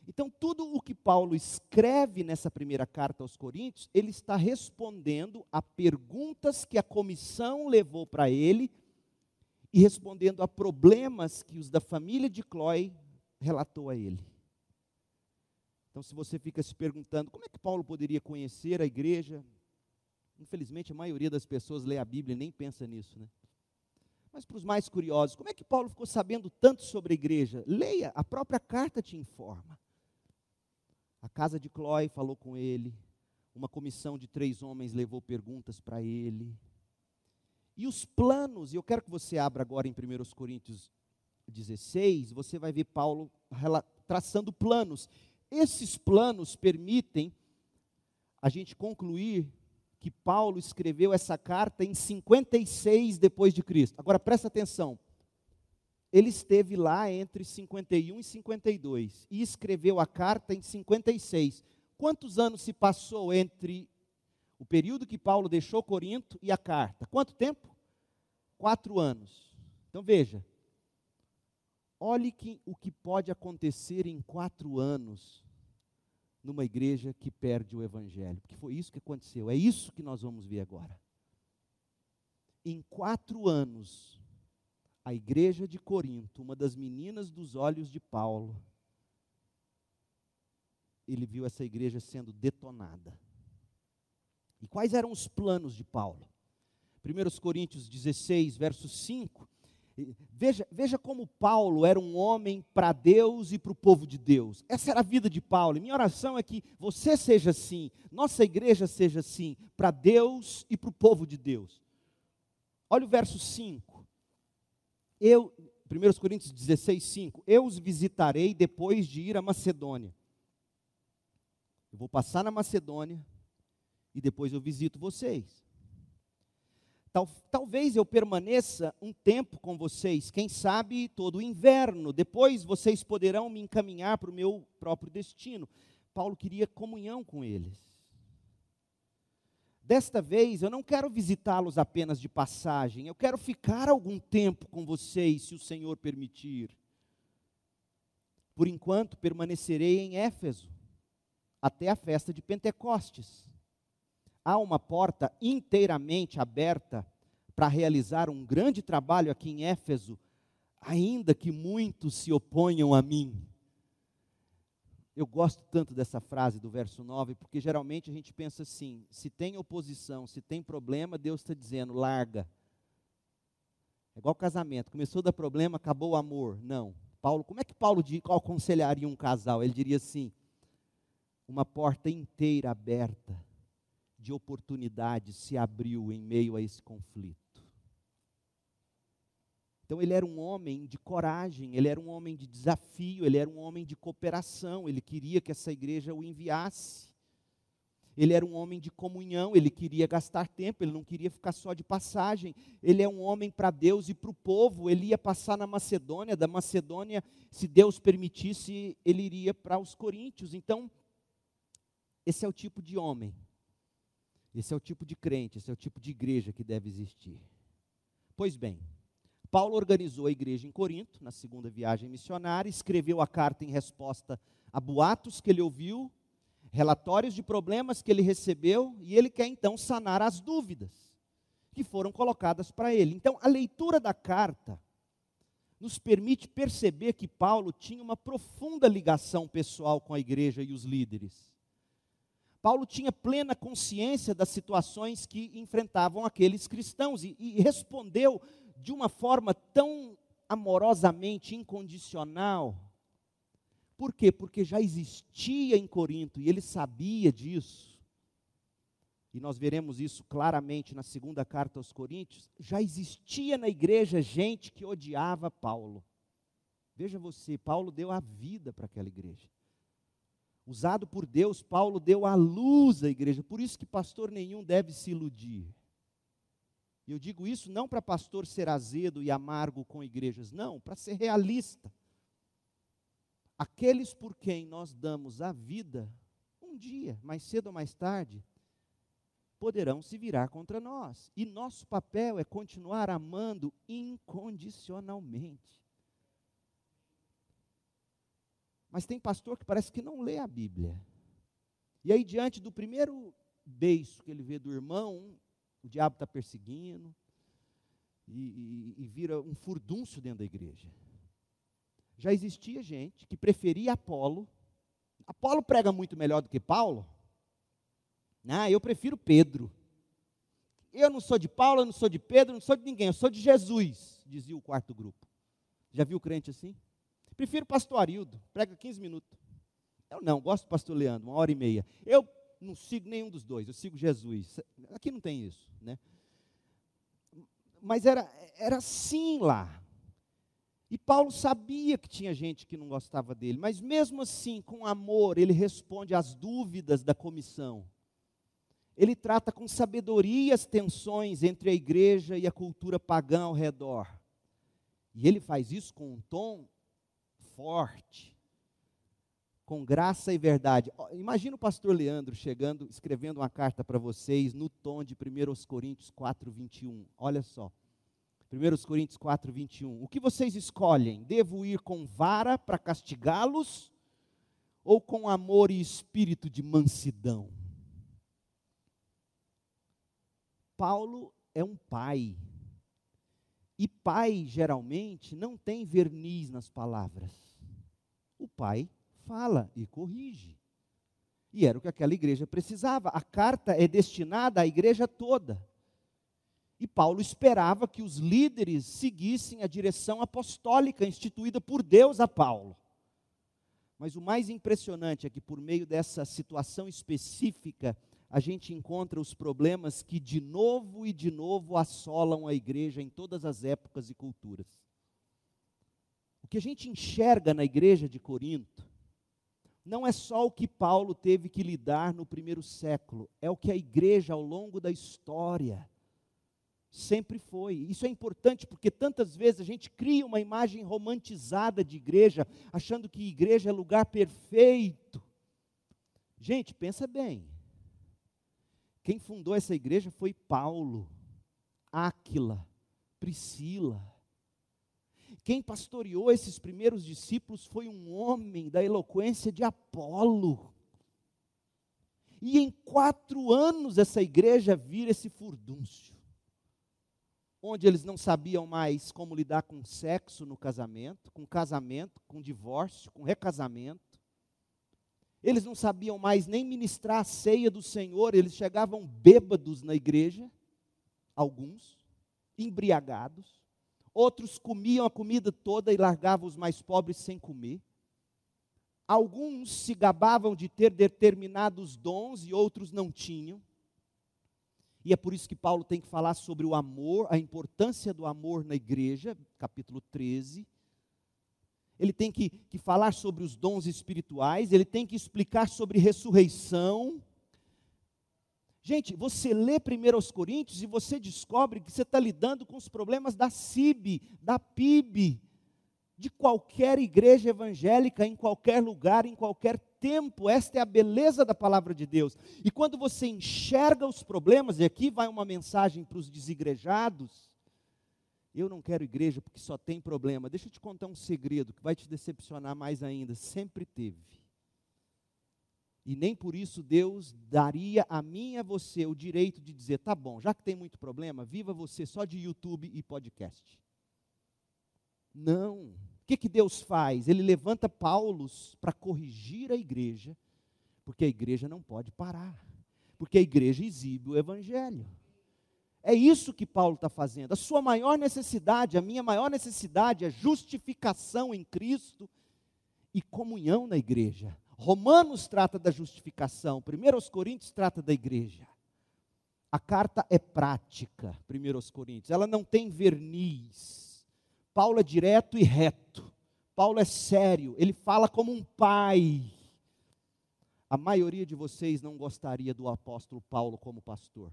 Então, tudo o que Paulo escreve nessa primeira carta aos Coríntios, ele está respondendo a perguntas que a comissão levou para ele e respondendo a problemas que os da família de Clói relatou a ele. Então, se você fica se perguntando como é que Paulo poderia conhecer a igreja, infelizmente a maioria das pessoas lê a Bíblia e nem pensa nisso, né? Mas para os mais curiosos, como é que Paulo ficou sabendo tanto sobre a igreja? Leia, a própria carta te informa. A casa de Clói falou com ele, uma comissão de três homens levou perguntas para ele. E os planos, e eu quero que você abra agora em 1 Coríntios 16, você vai ver Paulo traçando planos. Esses planos permitem a gente concluir que Paulo escreveu essa carta em 56 depois de Cristo. Agora presta atenção. Ele esteve lá entre 51 e 52 e escreveu a carta em 56. Quantos anos se passou entre o período que Paulo deixou Corinto e a carta? Quanto tempo? Quatro anos. Então veja, olhe que, o que pode acontecer em quatro anos numa igreja que perde o evangelho. Porque foi isso que aconteceu. É isso que nós vamos ver agora. Em quatro anos, a igreja de Corinto, uma das meninas dos olhos de Paulo, ele viu essa igreja sendo detonada. E quais eram os planos de Paulo? 1 Coríntios 16, verso 5, Veja, veja como Paulo era um homem para Deus e para o povo de Deus. Essa era a vida de Paulo. E minha oração é que você seja assim, nossa igreja seja assim, para Deus e para o povo de Deus. Olha o verso 5. Eu, 1 Coríntios 16, 5. Eu os visitarei depois de ir à Macedônia. Eu vou passar na Macedônia e depois eu visito vocês. Tal, talvez eu permaneça um tempo com vocês, quem sabe todo o inverno. Depois vocês poderão me encaminhar para o meu próprio destino. Paulo queria comunhão com eles. Desta vez eu não quero visitá-los apenas de passagem, eu quero ficar algum tempo com vocês, se o Senhor permitir. Por enquanto permanecerei em Éfeso, até a festa de Pentecostes há uma porta inteiramente aberta para realizar um grande trabalho aqui em Éfeso, ainda que muitos se oponham a mim. Eu gosto tanto dessa frase do verso 9, porque geralmente a gente pensa assim: se tem oposição, se tem problema, Deus está dizendo, larga. É igual casamento, começou a dar problema, acabou o amor. Não. Paulo, como é que Paulo aconselharia um casal? Ele diria assim: uma porta inteira aberta de oportunidades se abriu em meio a esse conflito. Então ele era um homem de coragem, ele era um homem de desafio, ele era um homem de cooperação, ele queria que essa igreja o enviasse. Ele era um homem de comunhão, ele queria gastar tempo, ele não queria ficar só de passagem. Ele é um homem para Deus e para o povo. Ele ia passar na Macedônia, da Macedônia, se Deus permitisse, ele iria para os Coríntios. Então, esse é o tipo de homem esse é o tipo de crente, esse é o tipo de igreja que deve existir. Pois bem, Paulo organizou a igreja em Corinto, na segunda viagem missionária, escreveu a carta em resposta a boatos que ele ouviu, relatórios de problemas que ele recebeu, e ele quer então sanar as dúvidas que foram colocadas para ele. Então, a leitura da carta nos permite perceber que Paulo tinha uma profunda ligação pessoal com a igreja e os líderes. Paulo tinha plena consciência das situações que enfrentavam aqueles cristãos e, e respondeu de uma forma tão amorosamente incondicional. Por quê? Porque já existia em Corinto e ele sabia disso e nós veremos isso claramente na segunda carta aos Coríntios, já existia na igreja gente que odiava Paulo. Veja você, Paulo deu a vida para aquela igreja. Usado por Deus, Paulo deu a luz à igreja. Por isso que pastor nenhum deve se iludir. E eu digo isso não para pastor ser azedo e amargo com igrejas, não, para ser realista. Aqueles por quem nós damos a vida, um dia, mais cedo ou mais tarde, poderão se virar contra nós. E nosso papel é continuar amando incondicionalmente. Mas tem pastor que parece que não lê a Bíblia. E aí, diante do primeiro beijo que ele vê do irmão, o diabo está perseguindo, e, e, e vira um furdúncio dentro da igreja. Já existia gente que preferia Apolo. Apolo prega muito melhor do que Paulo. Ah, eu prefiro Pedro. Eu não sou de Paulo, eu não sou de Pedro, eu não sou de ninguém, eu sou de Jesus, dizia o quarto grupo. Já viu crente assim? Prefiro pastor Arildo, prega 15 minutos. Eu não, gosto do pastor Leandro, uma hora e meia. Eu não sigo nenhum dos dois, eu sigo Jesus. Aqui não tem isso, né? Mas era, era assim lá. E Paulo sabia que tinha gente que não gostava dele, mas mesmo assim, com amor, ele responde às dúvidas da comissão ele trata com sabedoria as tensões entre a igreja e a cultura pagã ao redor. E ele faz isso com um tom forte, com graça e verdade. Imagina o pastor Leandro chegando, escrevendo uma carta para vocês no tom de 1 Coríntios 4, 21. Olha só. 1 Coríntios 4, 21. O que vocês escolhem? Devo ir com vara para castigá-los ou com amor e espírito de mansidão? Paulo é um pai. E pai, geralmente, não tem verniz nas palavras. O pai fala e corrige. E era o que aquela igreja precisava. A carta é destinada à igreja toda. E Paulo esperava que os líderes seguissem a direção apostólica instituída por Deus a Paulo. Mas o mais impressionante é que, por meio dessa situação específica, a gente encontra os problemas que de novo e de novo assolam a igreja em todas as épocas e culturas. O que a gente enxerga na igreja de Corinto não é só o que Paulo teve que lidar no primeiro século, é o que a igreja ao longo da história sempre foi. Isso é importante porque tantas vezes a gente cria uma imagem romantizada de igreja, achando que igreja é lugar perfeito. Gente, pensa bem. Quem fundou essa igreja foi Paulo, Áquila, Priscila. Quem pastoreou esses primeiros discípulos foi um homem da eloquência de Apolo. E em quatro anos essa igreja vira esse furdúncio, onde eles não sabiam mais como lidar com sexo no casamento, com casamento, com divórcio, com recasamento. Eles não sabiam mais nem ministrar a ceia do Senhor, eles chegavam bêbados na igreja, alguns, embriagados. Outros comiam a comida toda e largavam os mais pobres sem comer. Alguns se gabavam de ter determinados dons e outros não tinham. E é por isso que Paulo tem que falar sobre o amor, a importância do amor na igreja, capítulo 13 ele tem que, que falar sobre os dons espirituais, ele tem que explicar sobre ressurreição. Gente, você lê primeiro aos Coríntios e você descobre que você está lidando com os problemas da CIB, da PIB, de qualquer igreja evangélica, em qualquer lugar, em qualquer tempo. Esta é a beleza da palavra de Deus. E quando você enxerga os problemas, e aqui vai uma mensagem para os desigrejados, eu não quero igreja porque só tem problema. Deixa eu te contar um segredo que vai te decepcionar mais ainda. Sempre teve. E nem por isso Deus daria a mim e a você o direito de dizer: tá bom, já que tem muito problema, viva você só de YouTube e podcast. Não. O que, que Deus faz? Ele levanta Paulos para corrigir a igreja, porque a igreja não pode parar, porque a igreja exibe o evangelho. É isso que Paulo está fazendo. A sua maior necessidade, a minha maior necessidade é justificação em Cristo e comunhão na igreja. Romanos trata da justificação, 1 Coríntios trata da igreja. A carta é prática, 1 Coríntios, ela não tem verniz. Paulo é direto e reto. Paulo é sério, ele fala como um pai. A maioria de vocês não gostaria do apóstolo Paulo como pastor.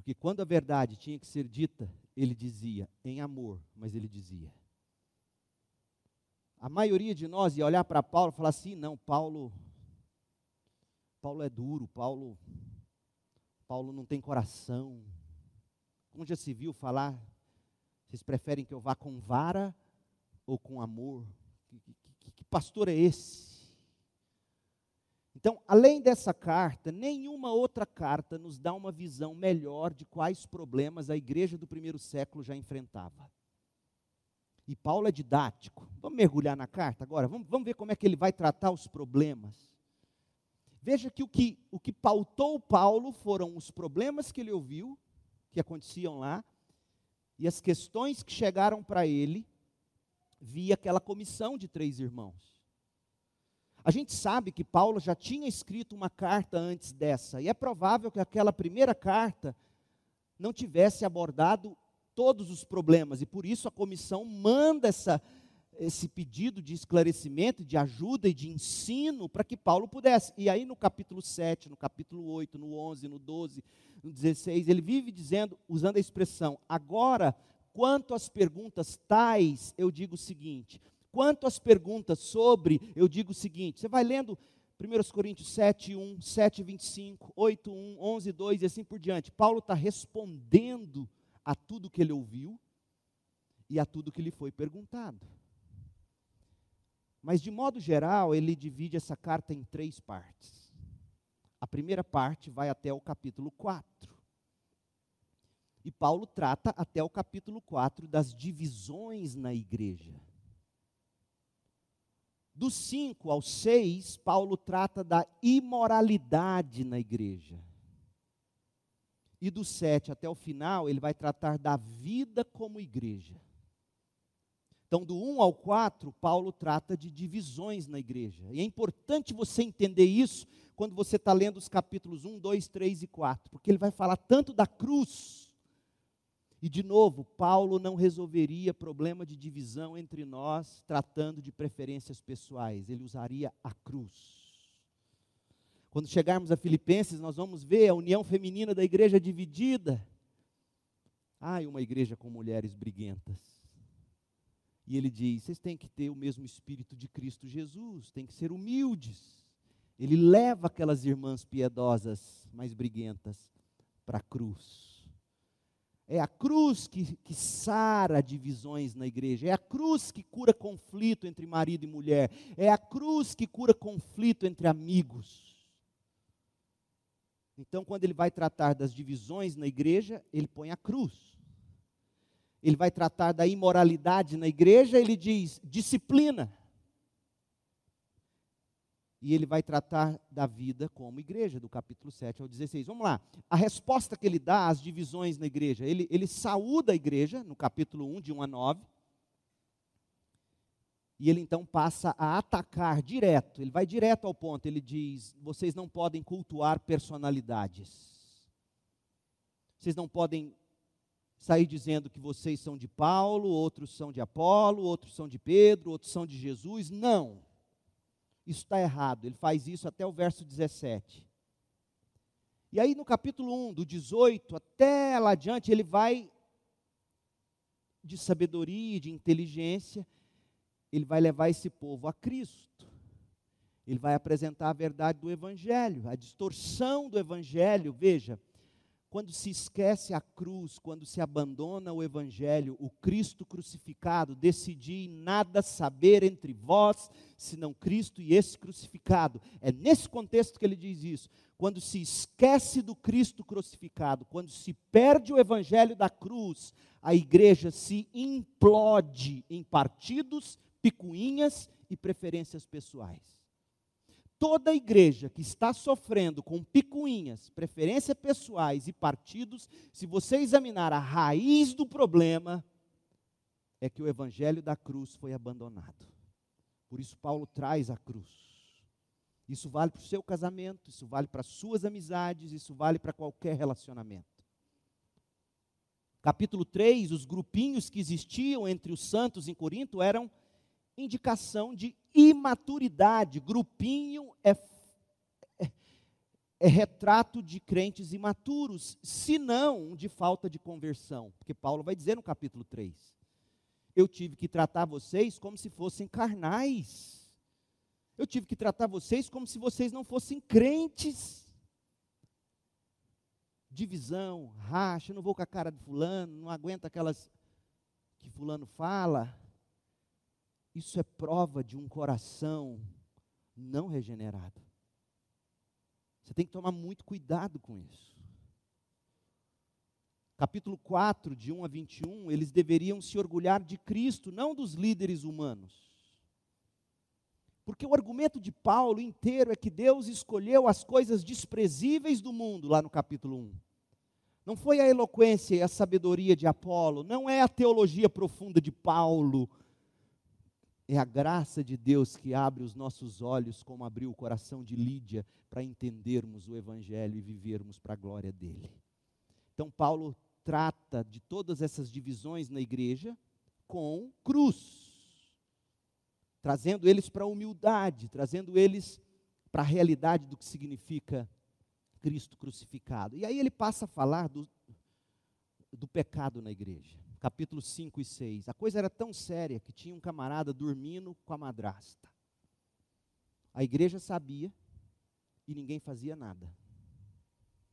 Porque quando a verdade tinha que ser dita, ele dizia em amor, mas ele dizia. A maioria de nós ia olhar para Paulo e falar assim: não, Paulo, Paulo é duro, Paulo, Paulo não tem coração. Como já se viu falar, vocês preferem que eu vá com vara ou com amor? Que, que, que pastor é esse? Então, além dessa carta, nenhuma outra carta nos dá uma visão melhor de quais problemas a igreja do primeiro século já enfrentava. E Paulo é didático. Vamos mergulhar na carta agora? Vamos, vamos ver como é que ele vai tratar os problemas. Veja que o, que o que pautou Paulo foram os problemas que ele ouviu, que aconteciam lá, e as questões que chegaram para ele via aquela comissão de três irmãos. A gente sabe que Paulo já tinha escrito uma carta antes dessa, e é provável que aquela primeira carta não tivesse abordado todos os problemas, e por isso a comissão manda essa, esse pedido de esclarecimento, de ajuda e de ensino para que Paulo pudesse. E aí no capítulo 7, no capítulo 8, no 11, no 12, no 16, ele vive dizendo, usando a expressão, agora, quanto às perguntas tais, eu digo o seguinte, quanto às perguntas sobre, eu digo o seguinte, você vai lendo 1 Coríntios 7, 1, 7, 25, 8, 1, 11, 2 e assim por diante. Paulo está respondendo a tudo que ele ouviu e a tudo que lhe foi perguntado. Mas, de modo geral, ele divide essa carta em três partes. A primeira parte vai até o capítulo 4. E Paulo trata até o capítulo 4 das divisões na igreja. Do 5 ao 6, Paulo trata da imoralidade na igreja e do 7 até o final, ele vai tratar da vida como igreja. Então, do 1 ao 4, Paulo trata de divisões na igreja. E é importante você entender isso quando você está lendo os capítulos 1, 2, 3 e 4, porque ele vai falar tanto da cruz. E, de novo, Paulo não resolveria problema de divisão entre nós tratando de preferências pessoais, ele usaria a cruz. Quando chegarmos a Filipenses, nós vamos ver a união feminina da igreja dividida. Ai, uma igreja com mulheres briguentas. E ele diz: vocês têm que ter o mesmo espírito de Cristo Jesus, têm que ser humildes. Ele leva aquelas irmãs piedosas, mais briguentas, para a cruz. É a cruz que, que sara divisões na igreja. É a cruz que cura conflito entre marido e mulher. É a cruz que cura conflito entre amigos. Então, quando ele vai tratar das divisões na igreja, ele põe a cruz. Ele vai tratar da imoralidade na igreja, ele diz disciplina. E ele vai tratar da vida como igreja, do capítulo 7 ao 16. Vamos lá. A resposta que ele dá às divisões na igreja, ele, ele saúda a igreja, no capítulo 1, de 1 a 9. E ele então passa a atacar direto, ele vai direto ao ponto, ele diz: vocês não podem cultuar personalidades. Vocês não podem sair dizendo que vocês são de Paulo, outros são de Apolo, outros são de Pedro, outros são de Jesus. Não. Isso está errado. Ele faz isso até o verso 17. E aí no capítulo 1, do 18 até lá adiante, ele vai de sabedoria, de inteligência, ele vai levar esse povo a Cristo. Ele vai apresentar a verdade do Evangelho, a distorção do Evangelho. Veja, quando se esquece a cruz, quando se abandona o Evangelho, o Cristo crucificado, decidi nada saber entre vós, senão Cristo e esse crucificado. É nesse contexto que ele diz isso. Quando se esquece do Cristo crucificado, quando se perde o Evangelho da cruz, a igreja se implode em partidos, picuinhas e preferências pessoais toda igreja que está sofrendo com picuinhas, preferências pessoais e partidos, se você examinar a raiz do problema, é que o evangelho da cruz foi abandonado. Por isso, Paulo traz a cruz. Isso vale para o seu casamento, isso vale para as suas amizades, isso vale para qualquer relacionamento. Capítulo 3, os grupinhos que existiam entre os santos em Corinto eram indicação de imaturidade. Grupinho é, é, é, retrato de crentes imaturos, se não de falta de conversão. Porque Paulo vai dizer no capítulo 3: Eu tive que tratar vocês como se fossem carnais. Eu tive que tratar vocês como se vocês não fossem crentes. Divisão, racha, não vou com a cara de fulano, não aguento aquelas que fulano fala. Isso é prova de um coração não regenerado. Você tem que tomar muito cuidado com isso. Capítulo 4, de 1 a 21, eles deveriam se orgulhar de Cristo, não dos líderes humanos. Porque o argumento de Paulo inteiro é que Deus escolheu as coisas desprezíveis do mundo, lá no capítulo 1. Não foi a eloquência e a sabedoria de Apolo, não é a teologia profunda de Paulo, é a graça de Deus que abre os nossos olhos, como abriu o coração de Lídia, para entendermos o Evangelho e vivermos para a glória dele. Então, Paulo trata de todas essas divisões na igreja com cruz, trazendo eles para a humildade, trazendo eles para a realidade do que significa Cristo crucificado. E aí ele passa a falar do, do pecado na igreja capítulos 5 e 6. A coisa era tão séria que tinha um camarada dormindo com a madrasta. A igreja sabia e ninguém fazia nada.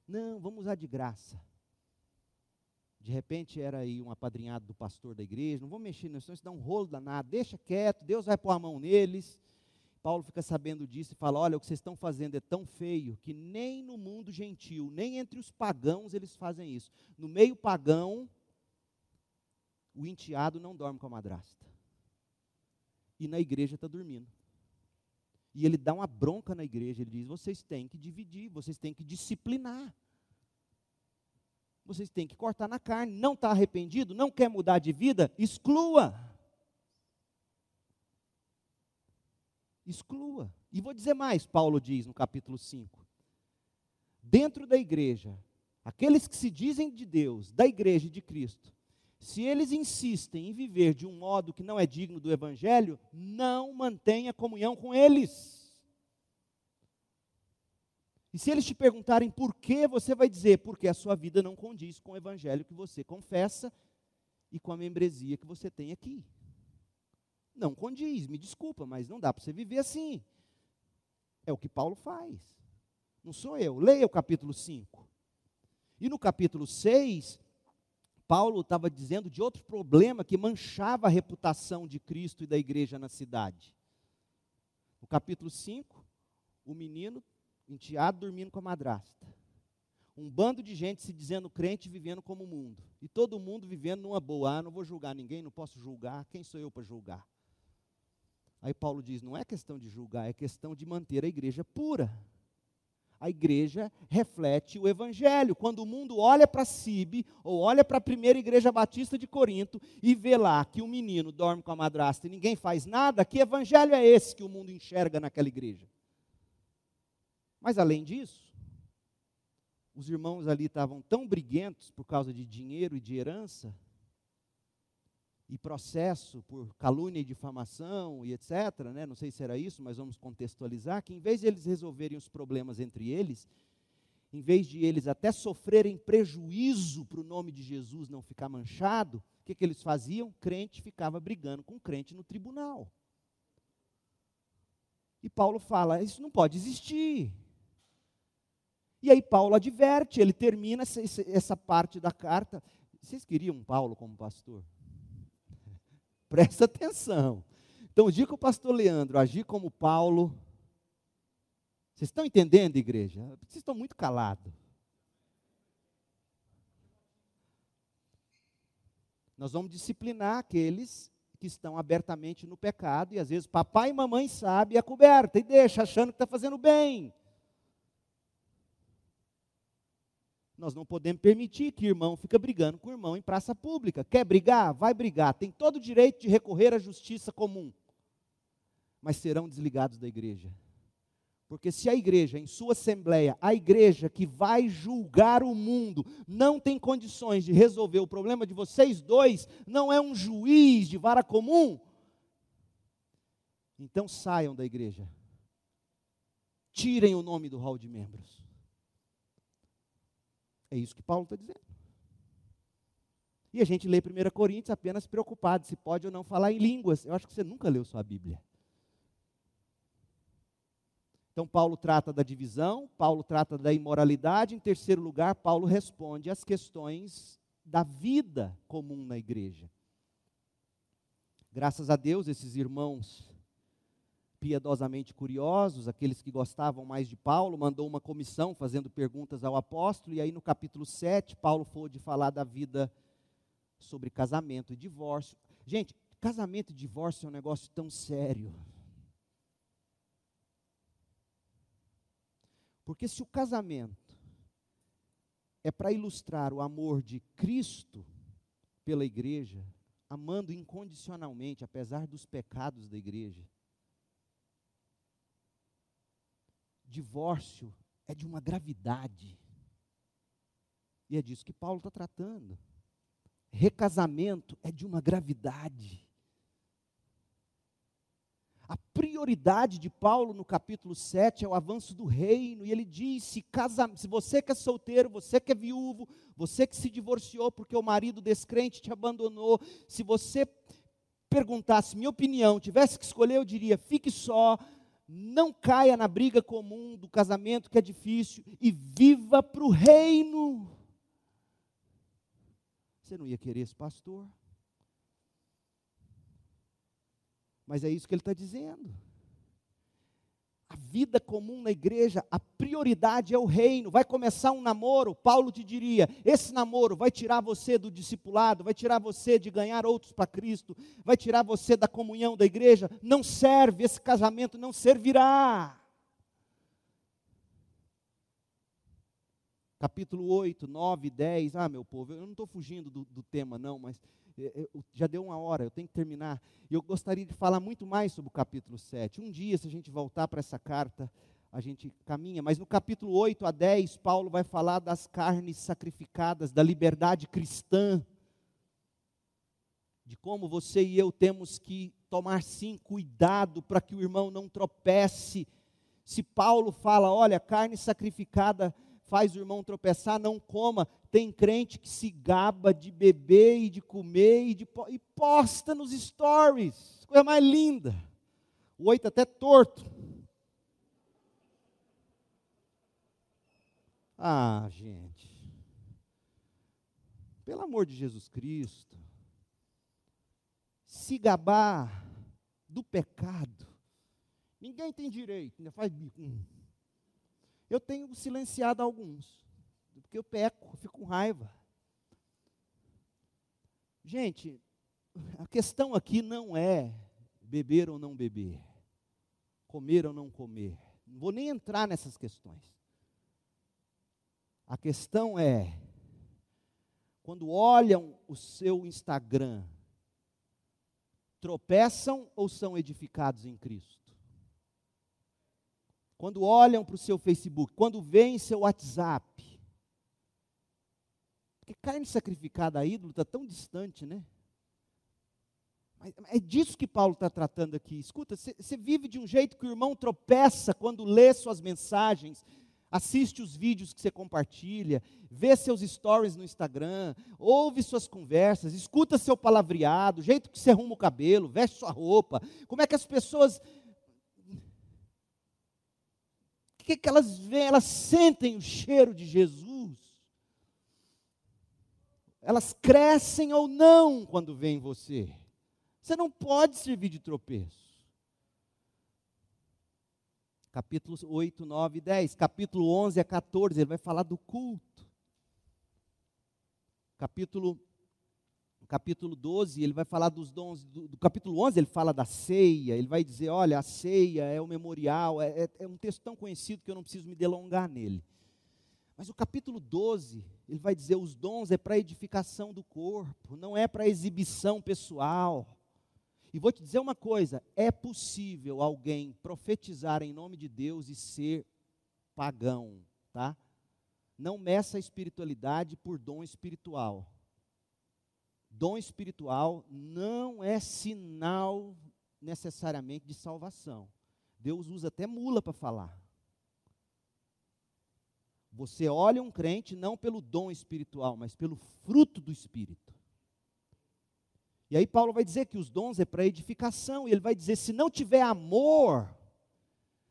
Não, vamos usar de graça. De repente era aí um apadrinhado do pastor da igreja, não vamos mexer nisso, isso dá um rolo danado, deixa quieto, Deus vai pôr a mão neles. Paulo fica sabendo disso e fala: olha, o que vocês estão fazendo é tão feio que nem no mundo gentil, nem entre os pagãos eles fazem isso. No meio pagão, o enteado não dorme com a madrasta. E na igreja está dormindo. E ele dá uma bronca na igreja, ele diz: vocês têm que dividir, vocês têm que disciplinar. Vocês têm que cortar na carne. Não está arrependido, não quer mudar de vida, exclua. Exclua. E vou dizer mais, Paulo diz no capítulo 5. Dentro da igreja, aqueles que se dizem de Deus, da igreja de Cristo, se eles insistem em viver de um modo que não é digno do Evangelho, não mantenha comunhão com eles. E se eles te perguntarem por que, você vai dizer, porque a sua vida não condiz com o Evangelho que você confessa e com a membresia que você tem aqui. Não condiz, me desculpa, mas não dá para você viver assim. É o que Paulo faz. Não sou eu. Leia o capítulo 5. E no capítulo 6, Paulo estava dizendo de outro problema que manchava a reputação de Cristo e da igreja na cidade. No capítulo 5, o menino enteado dormindo com a madrasta. Um bando de gente se dizendo crente vivendo como o mundo. E todo mundo vivendo numa boa. Ah, não vou julgar ninguém, não posso julgar. Quem sou eu para julgar? Aí Paulo diz: não é questão de julgar, é questão de manter a igreja pura a igreja reflete o evangelho. Quando o mundo olha para Sibe, ou olha para a primeira igreja batista de Corinto, e vê lá que o menino dorme com a madrasta e ninguém faz nada, que evangelho é esse que o mundo enxerga naquela igreja? Mas além disso, os irmãos ali estavam tão briguentos por causa de dinheiro e de herança, e processo por calúnia e difamação e etc., né? não sei se era isso, mas vamos contextualizar, que em vez de eles resolverem os problemas entre eles, em vez de eles até sofrerem prejuízo para o nome de Jesus não ficar manchado, o que, que eles faziam? Crente ficava brigando com crente no tribunal. E Paulo fala: isso não pode existir. E aí Paulo adverte, ele termina essa, essa parte da carta. Vocês queriam Paulo como pastor? Presta atenção. Então, que o pastor Leandro agir como Paulo, vocês estão entendendo, igreja? Vocês estão muito calados. Nós vamos disciplinar aqueles que estão abertamente no pecado, e às vezes papai e mamãe sabem e é coberta, e deixa achando que está fazendo bem. Nós não podemos permitir que irmão fica brigando com irmão em praça pública. Quer brigar? Vai brigar. Tem todo o direito de recorrer à justiça comum. Mas serão desligados da igreja. Porque se a igreja, em sua assembleia, a igreja que vai julgar o mundo, não tem condições de resolver o problema de vocês dois, não é um juiz de vara comum, então saiam da igreja. Tirem o nome do hall de membros. É isso que Paulo está dizendo. E a gente lê 1 Coríntios apenas preocupado se pode ou não falar em línguas. Eu acho que você nunca leu sua Bíblia. Então, Paulo trata da divisão, Paulo trata da imoralidade. Em terceiro lugar, Paulo responde às questões da vida comum na igreja. Graças a Deus, esses irmãos piedosamente curiosos, aqueles que gostavam mais de Paulo, mandou uma comissão fazendo perguntas ao apóstolo, e aí no capítulo 7, Paulo foi de falar da vida sobre casamento e divórcio. Gente, casamento e divórcio é um negócio tão sério. Porque se o casamento é para ilustrar o amor de Cristo pela igreja, amando incondicionalmente, apesar dos pecados da igreja, divórcio é de uma gravidade. E é disso que Paulo está tratando. Recasamento é de uma gravidade. A prioridade de Paulo no capítulo 7 é o avanço do reino, e ele diz: se, casa, se você que é solteiro, você que é viúvo, você que se divorciou porque o marido descrente te abandonou, se você perguntasse minha opinião, tivesse que escolher, eu diria: fique só, não caia na briga comum do casamento que é difícil e viva para o reino. Você não ia querer esse pastor? Mas é isso que ele está dizendo a vida comum na igreja, a prioridade é o reino. Vai começar um namoro, Paulo te diria: esse namoro vai tirar você do discipulado, vai tirar você de ganhar outros para Cristo, vai tirar você da comunhão da igreja. Não serve, esse casamento não servirá. Capítulo 8, 9, 10. Ah, meu povo, eu não estou fugindo do, do tema, não, mas já deu uma hora, eu tenho que terminar. E eu gostaria de falar muito mais sobre o capítulo 7. Um dia, se a gente voltar para essa carta, a gente caminha. Mas no capítulo 8 a 10, Paulo vai falar das carnes sacrificadas, da liberdade cristã. De como você e eu temos que tomar sim cuidado para que o irmão não tropece. Se Paulo fala, olha, carne sacrificada faz o irmão tropeçar, não coma. Tem crente que se gaba de beber e de comer e, de, e posta nos stories. Coisa mais linda. O oito até torto. Ah, gente. Pelo amor de Jesus Cristo. Se gabar do pecado. Ninguém tem direito, ainda faz bico. Hum. Eu tenho silenciado alguns, porque eu peco, eu fico com raiva. Gente, a questão aqui não é beber ou não beber, comer ou não comer. Não vou nem entrar nessas questões. A questão é, quando olham o seu Instagram, tropeçam ou são edificados em Cristo? Quando olham para o seu Facebook, quando veem seu WhatsApp. Porque carne sacrificada a ídolo está tão distante, né? Mas é disso que Paulo está tratando aqui. Escuta, você vive de um jeito que o irmão tropeça quando lê suas mensagens, assiste os vídeos que você compartilha, vê seus stories no Instagram, ouve suas conversas, escuta seu palavreado, o jeito que você arruma o cabelo, veste sua roupa, como é que as pessoas que, que elas veem? Elas sentem o cheiro de Jesus. Elas crescem ou não quando veem você. Você não pode servir de tropeço. Capítulos 8, 9 e 10. Capítulo 11 a 14, ele vai falar do culto. Capítulo capítulo 12, ele vai falar dos dons, do, do, capítulo 11 ele fala da ceia, ele vai dizer, olha, a ceia é o memorial, é, é, é, um texto tão conhecido que eu não preciso me delongar nele. Mas o capítulo 12, ele vai dizer, os dons é para edificação do corpo, não é para exibição pessoal. E vou te dizer uma coisa, é possível alguém profetizar em nome de Deus e ser pagão, tá? Não meça a espiritualidade por dom espiritual dom espiritual não é sinal necessariamente de salvação. Deus usa até mula para falar. Você olha um crente não pelo dom espiritual, mas pelo fruto do espírito. E aí Paulo vai dizer que os dons é para edificação, e ele vai dizer: se não tiver amor,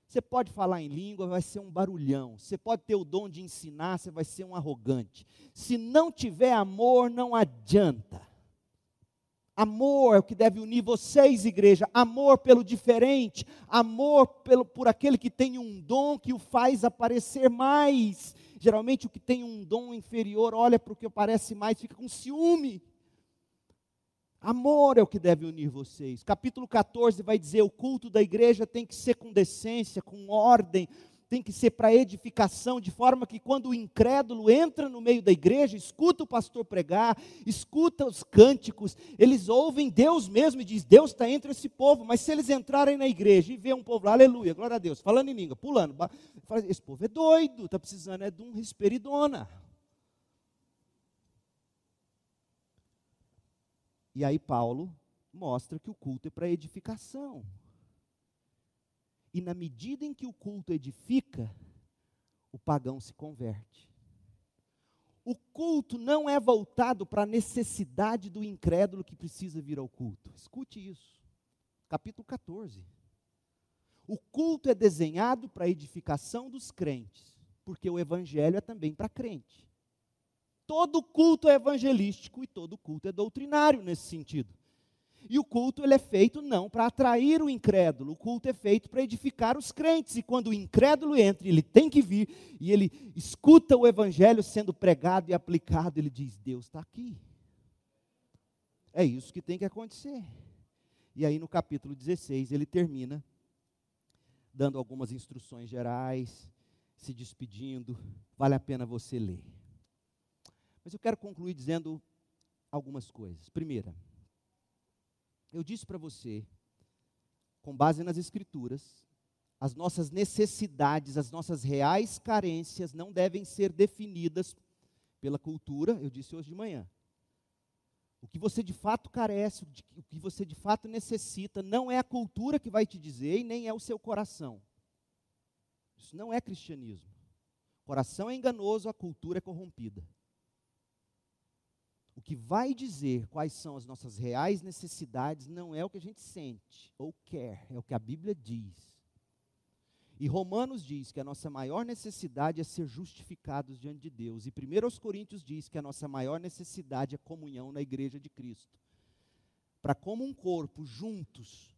você pode falar em língua, vai ser um barulhão. Você pode ter o dom de ensinar, você vai ser um arrogante. Se não tiver amor, não adianta. Amor é o que deve unir vocês, igreja. Amor pelo diferente. Amor pelo, por aquele que tem um dom que o faz aparecer mais. Geralmente, o que tem um dom inferior olha para o que aparece mais, fica com ciúme. Amor é o que deve unir vocês. Capítulo 14 vai dizer: o culto da igreja tem que ser com decência, com ordem, tem que ser para edificação, de forma que quando o incrédulo entra no meio da igreja, escuta o pastor pregar, escuta os cânticos, eles ouvem Deus mesmo e diz: Deus está entre esse povo. Mas se eles entrarem na igreja e ver um povo lá, aleluia, glória a Deus, falando em língua, pulando, esse povo é doido, está precisando é de um risperidona. E aí Paulo mostra que o culto é para edificação. E na medida em que o culto edifica, o pagão se converte. O culto não é voltado para a necessidade do incrédulo que precisa vir ao culto. Escute isso. Capítulo 14. O culto é desenhado para a edificação dos crentes, porque o evangelho é também para crente. Todo culto é evangelístico e todo culto é doutrinário nesse sentido. E o culto ele é feito não para atrair o incrédulo, o culto é feito para edificar os crentes. E quando o incrédulo entra, ele tem que vir e ele escuta o evangelho sendo pregado e aplicado, ele diz: Deus está aqui. É isso que tem que acontecer. E aí no capítulo 16 ele termina dando algumas instruções gerais, se despedindo. Vale a pena você ler. Mas eu quero concluir dizendo algumas coisas. Primeira, eu disse para você, com base nas Escrituras, as nossas necessidades, as nossas reais carências não devem ser definidas pela cultura, eu disse hoje de manhã. O que você de fato carece, o que você de fato necessita, não é a cultura que vai te dizer e nem é o seu coração. Isso não é cristianismo. O coração é enganoso, a cultura é corrompida. O que vai dizer quais são as nossas reais necessidades não é o que a gente sente ou quer, é o que a Bíblia diz. E Romanos diz que a nossa maior necessidade é ser justificados diante de Deus. E 1 Coríntios diz que a nossa maior necessidade é comunhão na igreja de Cristo. Para como um corpo, juntos,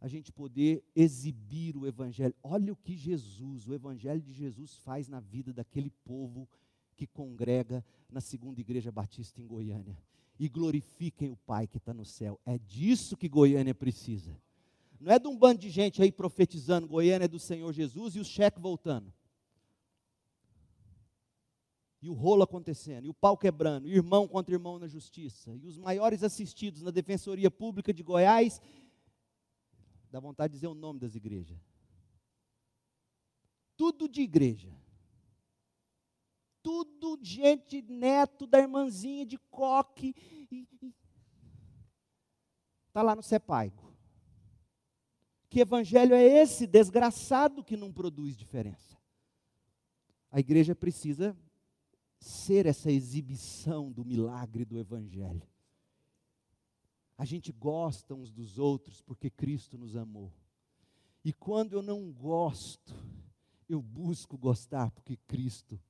a gente poder exibir o Evangelho. Olha o que Jesus, o Evangelho de Jesus faz na vida daquele povo que congrega na segunda igreja batista em Goiânia. E glorifiquem o Pai que está no céu. É disso que Goiânia precisa. Não é de um bando de gente aí profetizando, Goiânia é do Senhor Jesus e o cheque voltando. E o rolo acontecendo, e o pau quebrando, e irmão contra irmão na justiça, e os maiores assistidos na Defensoria Pública de Goiás, dá vontade de dizer o nome das igrejas. Tudo de igreja tudo gente neto da irmãzinha de coque. Está lá no Sepaigo. Que evangelho é esse desgraçado que não produz diferença? A igreja precisa ser essa exibição do milagre do evangelho. A gente gosta uns dos outros porque Cristo nos amou. E quando eu não gosto, Eu busco gostar porque Cristo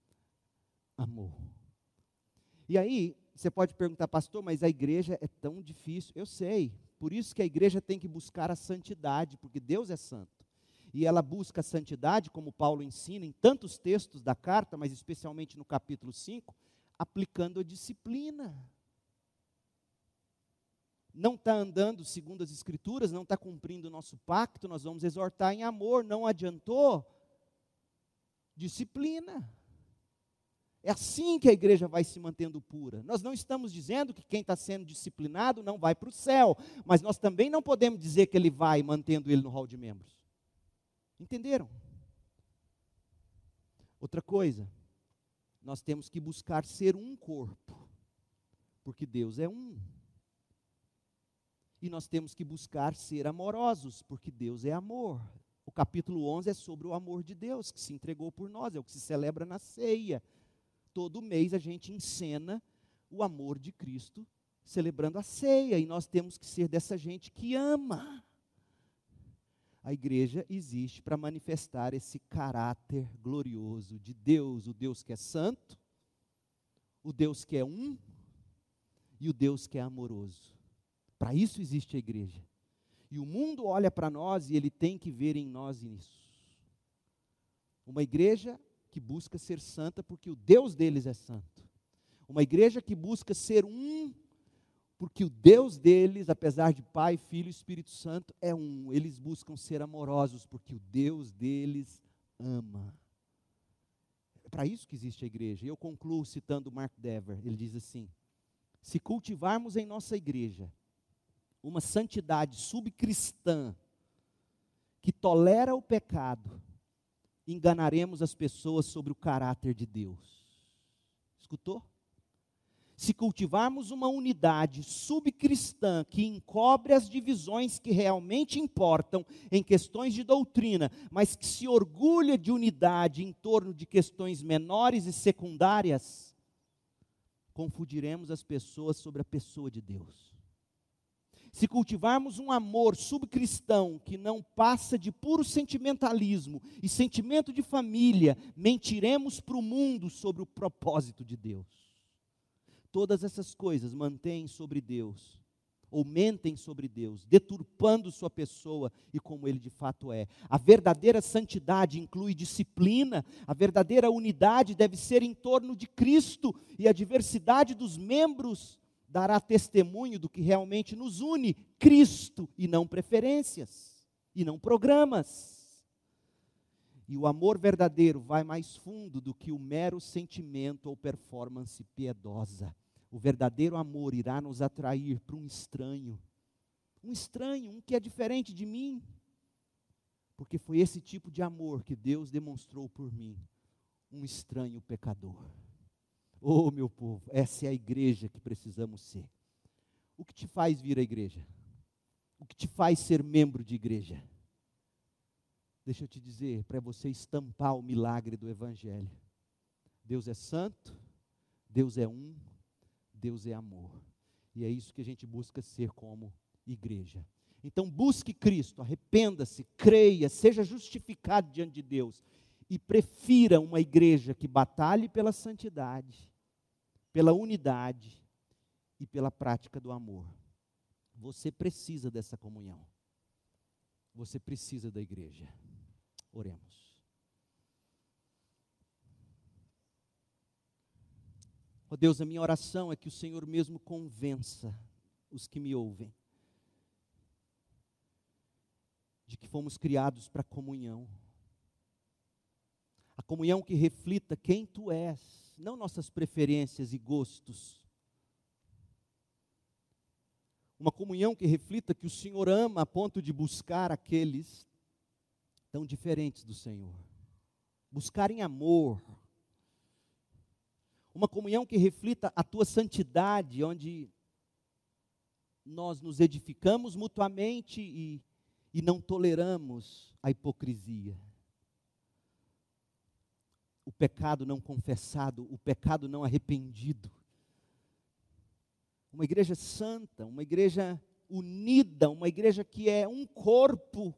amou. E aí, você pode perguntar, pastor, mas a igreja é tão difícil. Eu sei. Por isso que a igreja tem que buscar a santidade, porque Deus é santo. E ela busca a santidade, como Paulo ensina em tantos textos da carta, mas especialmente no capítulo 5, aplicando a disciplina. Não está andando segundo as Escrituras, não está cumprindo o nosso pacto, nós vamos exortar em amor, não adiantou? Disciplina. É assim que a igreja vai se mantendo pura. Nós não estamos dizendo que quem está sendo disciplinado não vai para o céu, mas nós também não podemos dizer que ele vai mantendo ele no hall de membros. Entenderam? Outra coisa, nós temos que buscar ser um corpo, porque Deus é um. E nós temos que buscar ser amorosos, porque Deus é amor. O capítulo 11 é sobre o amor de Deus que se entregou por nós, é o que se celebra na ceia todo mês a gente encena o amor de Cristo, celebrando a ceia, e nós temos que ser dessa gente que ama. A igreja existe para manifestar esse caráter glorioso de Deus, o Deus que é santo, o Deus que é um e o Deus que é amoroso. Para isso existe a igreja. E o mundo olha para nós e ele tem que ver em nós isso. Uma igreja que busca ser santa porque o Deus deles é santo. Uma igreja que busca ser um porque o Deus deles, apesar de Pai, Filho e Espírito Santo, é um. Eles buscam ser amorosos porque o Deus deles ama. É para isso que existe a igreja. E eu concluo citando Mark Dever. Ele diz assim: Se cultivarmos em nossa igreja uma santidade subcristã que tolera o pecado, enganaremos as pessoas sobre o caráter de Deus. Escutou? Se cultivarmos uma unidade subcristã que encobre as divisões que realmente importam em questões de doutrina, mas que se orgulha de unidade em torno de questões menores e secundárias, confundiremos as pessoas sobre a pessoa de Deus se cultivarmos um amor subcristão que não passa de puro sentimentalismo e sentimento de família, mentiremos para o mundo sobre o propósito de Deus. Todas essas coisas mantêm sobre Deus, ou mentem sobre Deus, deturpando sua pessoa e como ele de fato é. A verdadeira santidade inclui disciplina, a verdadeira unidade deve ser em torno de Cristo e a diversidade dos membros dará testemunho do que realmente nos une, Cristo, e não preferências, e não programas. E o amor verdadeiro vai mais fundo do que o mero sentimento ou performance piedosa. O verdadeiro amor irá nos atrair para um estranho, um estranho, um que é diferente de mim, porque foi esse tipo de amor que Deus demonstrou por mim, um estranho pecador. Oh, meu povo, essa é a igreja que precisamos ser. O que te faz vir à igreja? O que te faz ser membro de igreja? Deixa eu te dizer, para você estampar o milagre do Evangelho. Deus é santo, Deus é um, Deus é amor. E é isso que a gente busca ser como igreja. Então busque Cristo, arrependa-se, creia, seja justificado diante de Deus e prefira uma igreja que batalhe pela santidade pela unidade e pela prática do amor. Você precisa dessa comunhão. Você precisa da igreja. Oremos. Ó oh Deus, a minha oração é que o Senhor mesmo convença os que me ouvem de que fomos criados para comunhão. A comunhão que reflita quem tu és não nossas preferências e gostos. Uma comunhão que reflita que o Senhor ama a ponto de buscar aqueles tão diferentes do Senhor. Buscar em amor. Uma comunhão que reflita a tua santidade, onde nós nos edificamos mutuamente e, e não toleramos a hipocrisia o pecado não confessado, o pecado não arrependido. Uma igreja santa, uma igreja unida, uma igreja que é um corpo,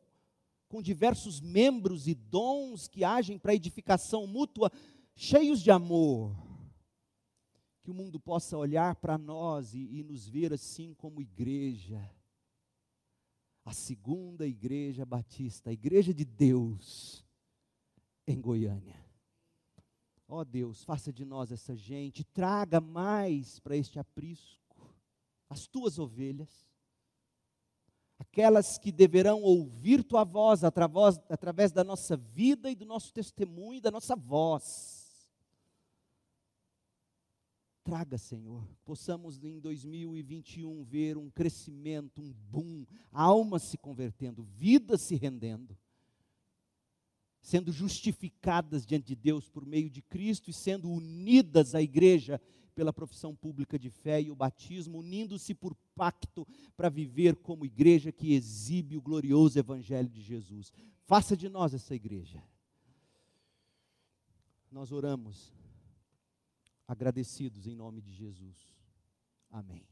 com diversos membros e dons que agem para edificação mútua, cheios de amor. Que o mundo possa olhar para nós e, e nos ver assim como igreja. A segunda igreja batista, a igreja de Deus em Goiânia. Ó oh Deus, faça de nós essa gente, traga mais para este aprisco as tuas ovelhas, aquelas que deverão ouvir tua voz através, através da nossa vida e do nosso testemunho, da nossa voz. Traga, Senhor, possamos em 2021 ver um crescimento, um boom, almas se convertendo, vidas se rendendo sendo justificadas diante de Deus por meio de Cristo e sendo unidas à igreja pela profissão pública de fé e o batismo, unindo-se por pacto para viver como igreja que exibe o glorioso evangelho de Jesus. Faça de nós essa igreja. Nós oramos agradecidos em nome de Jesus. Amém.